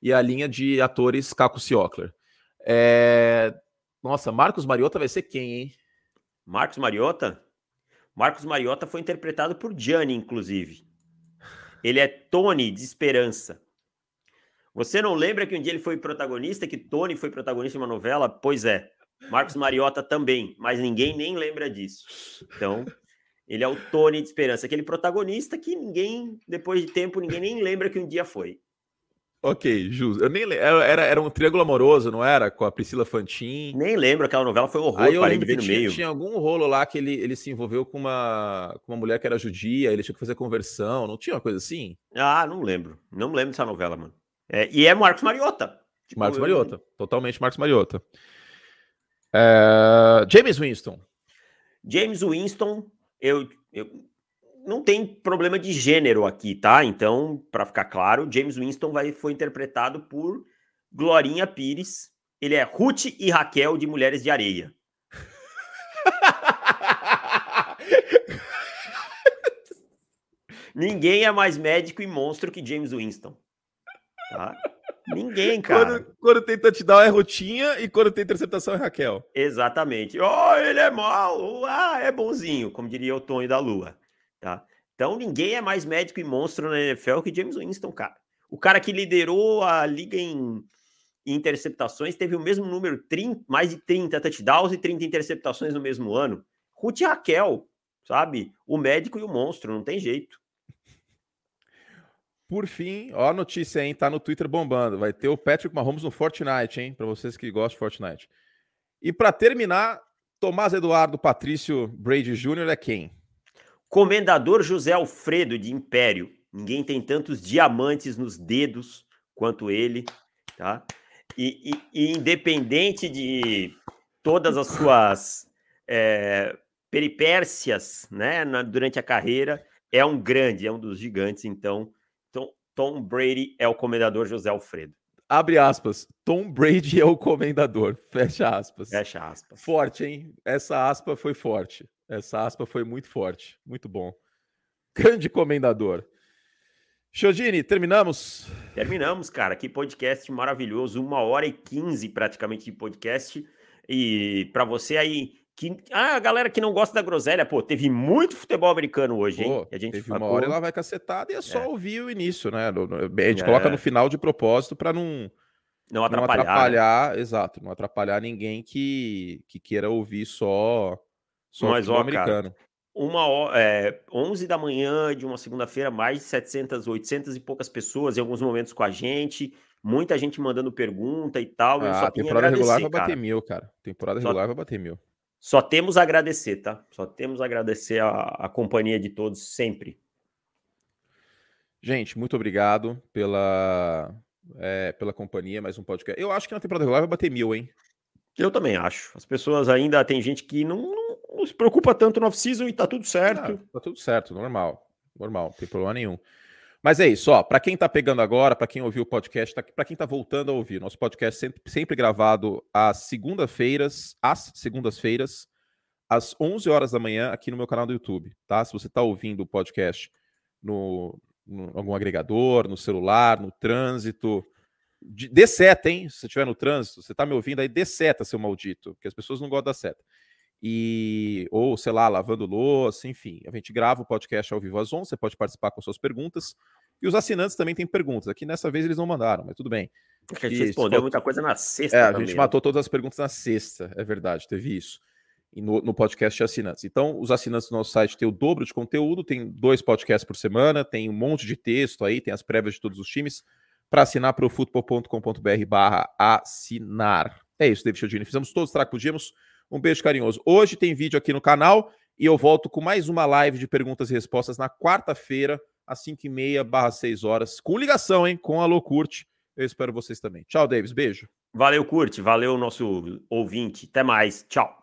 Speaker 1: e a linha de atores Caco Ciocler. É... Nossa, Marcos Mariota vai ser quem, hein?
Speaker 2: Marcos Mariota? Marcos Mariota foi interpretado por Gianni, inclusive. Ele é Tony de Esperança. Você não lembra que um dia ele foi protagonista, que Tony foi protagonista de uma novela? Pois é. Marcos Mariota também, mas ninguém nem lembra disso. Então, ele é o Tony de Esperança, aquele protagonista que ninguém, depois de tempo, ninguém nem lembra que um dia foi.
Speaker 1: Ok, justo. Eu nem era, era um triângulo amoroso, não era? Com a Priscila Fantin.
Speaker 2: Nem lembro, aquela novela foi horror, Aí
Speaker 1: eu ver no tinha, meio. Tinha algum rolo lá que ele, ele se envolveu com uma, com uma mulher que era judia, ele tinha que fazer conversão, não tinha uma coisa assim?
Speaker 2: Ah, não lembro. Não lembro dessa novela, mano. É, e é Marcos Mariota.
Speaker 1: Tipo, Marcos Mariota, totalmente Marcos Mariota. É... James Winston.
Speaker 2: James Winston, eu, eu não tem problema de gênero aqui, tá? Então, para ficar claro, James Winston vai, foi interpretado por Glorinha Pires. Ele é Ruth e Raquel de Mulheres de Areia. Ninguém é mais médico e monstro que James Winston. Tá? Ninguém, cara.
Speaker 1: Quando, quando tem touchdown é Rotinha e quando tem interceptação é Raquel.
Speaker 2: Exatamente. Oh, ele é mal. Ah, é bonzinho, como diria o Tony da Lua. Tá? Então ninguém é mais médico e monstro na NFL que James Winston, cara. O cara que liderou a liga em, interceptações teve o mesmo número, 30, mais de 30 touchdowns e 30 interceptações no mesmo ano. Ruth e Raquel, sabe? O médico e o monstro, não tem jeito.
Speaker 1: Por fim, ó a notícia, hein? Tá no Twitter bombando. Vai ter o Patrick Mahomes no Fortnite, hein? Para vocês que gostam de Fortnite. E para terminar, Tomás Eduardo Patrício Brady Jr. é quem?
Speaker 2: Comendador José Alfredo de Império. Ninguém tem tantos diamantes nos dedos quanto ele, tá? E, e, e independente de todas as suas é, peripécias, né, na, durante a carreira, é um grande, é um dos gigantes. Então, Tom Brady é o comendador José Alfredo.
Speaker 1: Abre aspas. Tom Brady é o comendador. Fecha aspas.
Speaker 2: Fecha aspas.
Speaker 1: Forte, hein? Essa aspa foi forte. Essa aspa foi muito forte. Muito bom. Grande comendador. Chodini, terminamos?
Speaker 2: Terminamos, cara. Que podcast maravilhoso. Uma hora e quinze praticamente de podcast. E para você aí que, ah, a galera que não gosta da groselha, pô, teve muito futebol americano hoje, hein?
Speaker 1: Pô, a gente teve falou... uma hora ela vai cacetada e é só é. ouvir o início, né? A gente é. coloca no final de propósito para não,
Speaker 2: não atrapalhar.
Speaker 1: Não atrapalhar né? Exato, não atrapalhar ninguém que, que queira ouvir só,
Speaker 2: só Mas, ó, americano. Cara, uma hora, é, 11 da manhã de uma segunda-feira, mais de 700, 800 e poucas pessoas em alguns momentos com a gente muita gente mandando pergunta e tal.
Speaker 1: Ah, a temporada regular vai bater mil, cara. Temporada regular vai bater mil.
Speaker 2: Só temos a agradecer, tá? Só temos a agradecer a, a companhia de todos sempre.
Speaker 1: Gente, muito obrigado pela, é, pela companhia, mais um podcast. Eu acho que na temporada regular vai bater mil, hein?
Speaker 2: Eu também acho. As pessoas ainda tem gente que não, não, não se preocupa tanto no off-season e tá tudo certo. Ah,
Speaker 1: tá tudo certo, normal. Normal, não tem problema nenhum. Mas é isso, ó. Para quem está pegando agora, para quem ouviu o podcast, tá, para quem está voltando a ouvir, nosso podcast sempre, sempre gravado às segunda-feiras, às segundas-feiras, às 11 horas da manhã, aqui no meu canal do YouTube, tá? Se você está ouvindo o podcast no, no, algum agregador, no celular, no trânsito, dê seta, hein? Se você estiver no trânsito, você está me ouvindo aí, dê seta, seu maldito, porque as pessoas não gostam da seta. E ou sei lá, lavando louça, enfim. A gente grava o podcast ao vivo às 11, você pode participar com suas perguntas. E os assinantes também têm perguntas. Aqui nessa vez eles não mandaram, mas tudo bem.
Speaker 2: a gente respondeu muita coisa na sexta.
Speaker 1: É, a gente né? matou todas as perguntas na sexta, é verdade, teve isso. E no, no podcast de assinantes. Então, os assinantes do nosso site têm o dobro de conteúdo, tem dois podcasts por semana, tem um monte de texto aí, tem as prévias de todos os times. Para assinar para o futebol.com.br barra assinar. É isso, David Chiodini. Fizemos todos os que podíamos. Um beijo carinhoso. Hoje tem vídeo aqui no canal e eu volto com mais uma live de perguntas e respostas na quarta-feira, às 5h30 barra 6 horas, com ligação, hein? Com a Locurte. Eu espero vocês também. Tchau, Davis. Beijo.
Speaker 2: Valeu, Curte. Valeu, nosso ouvinte. Até mais. Tchau.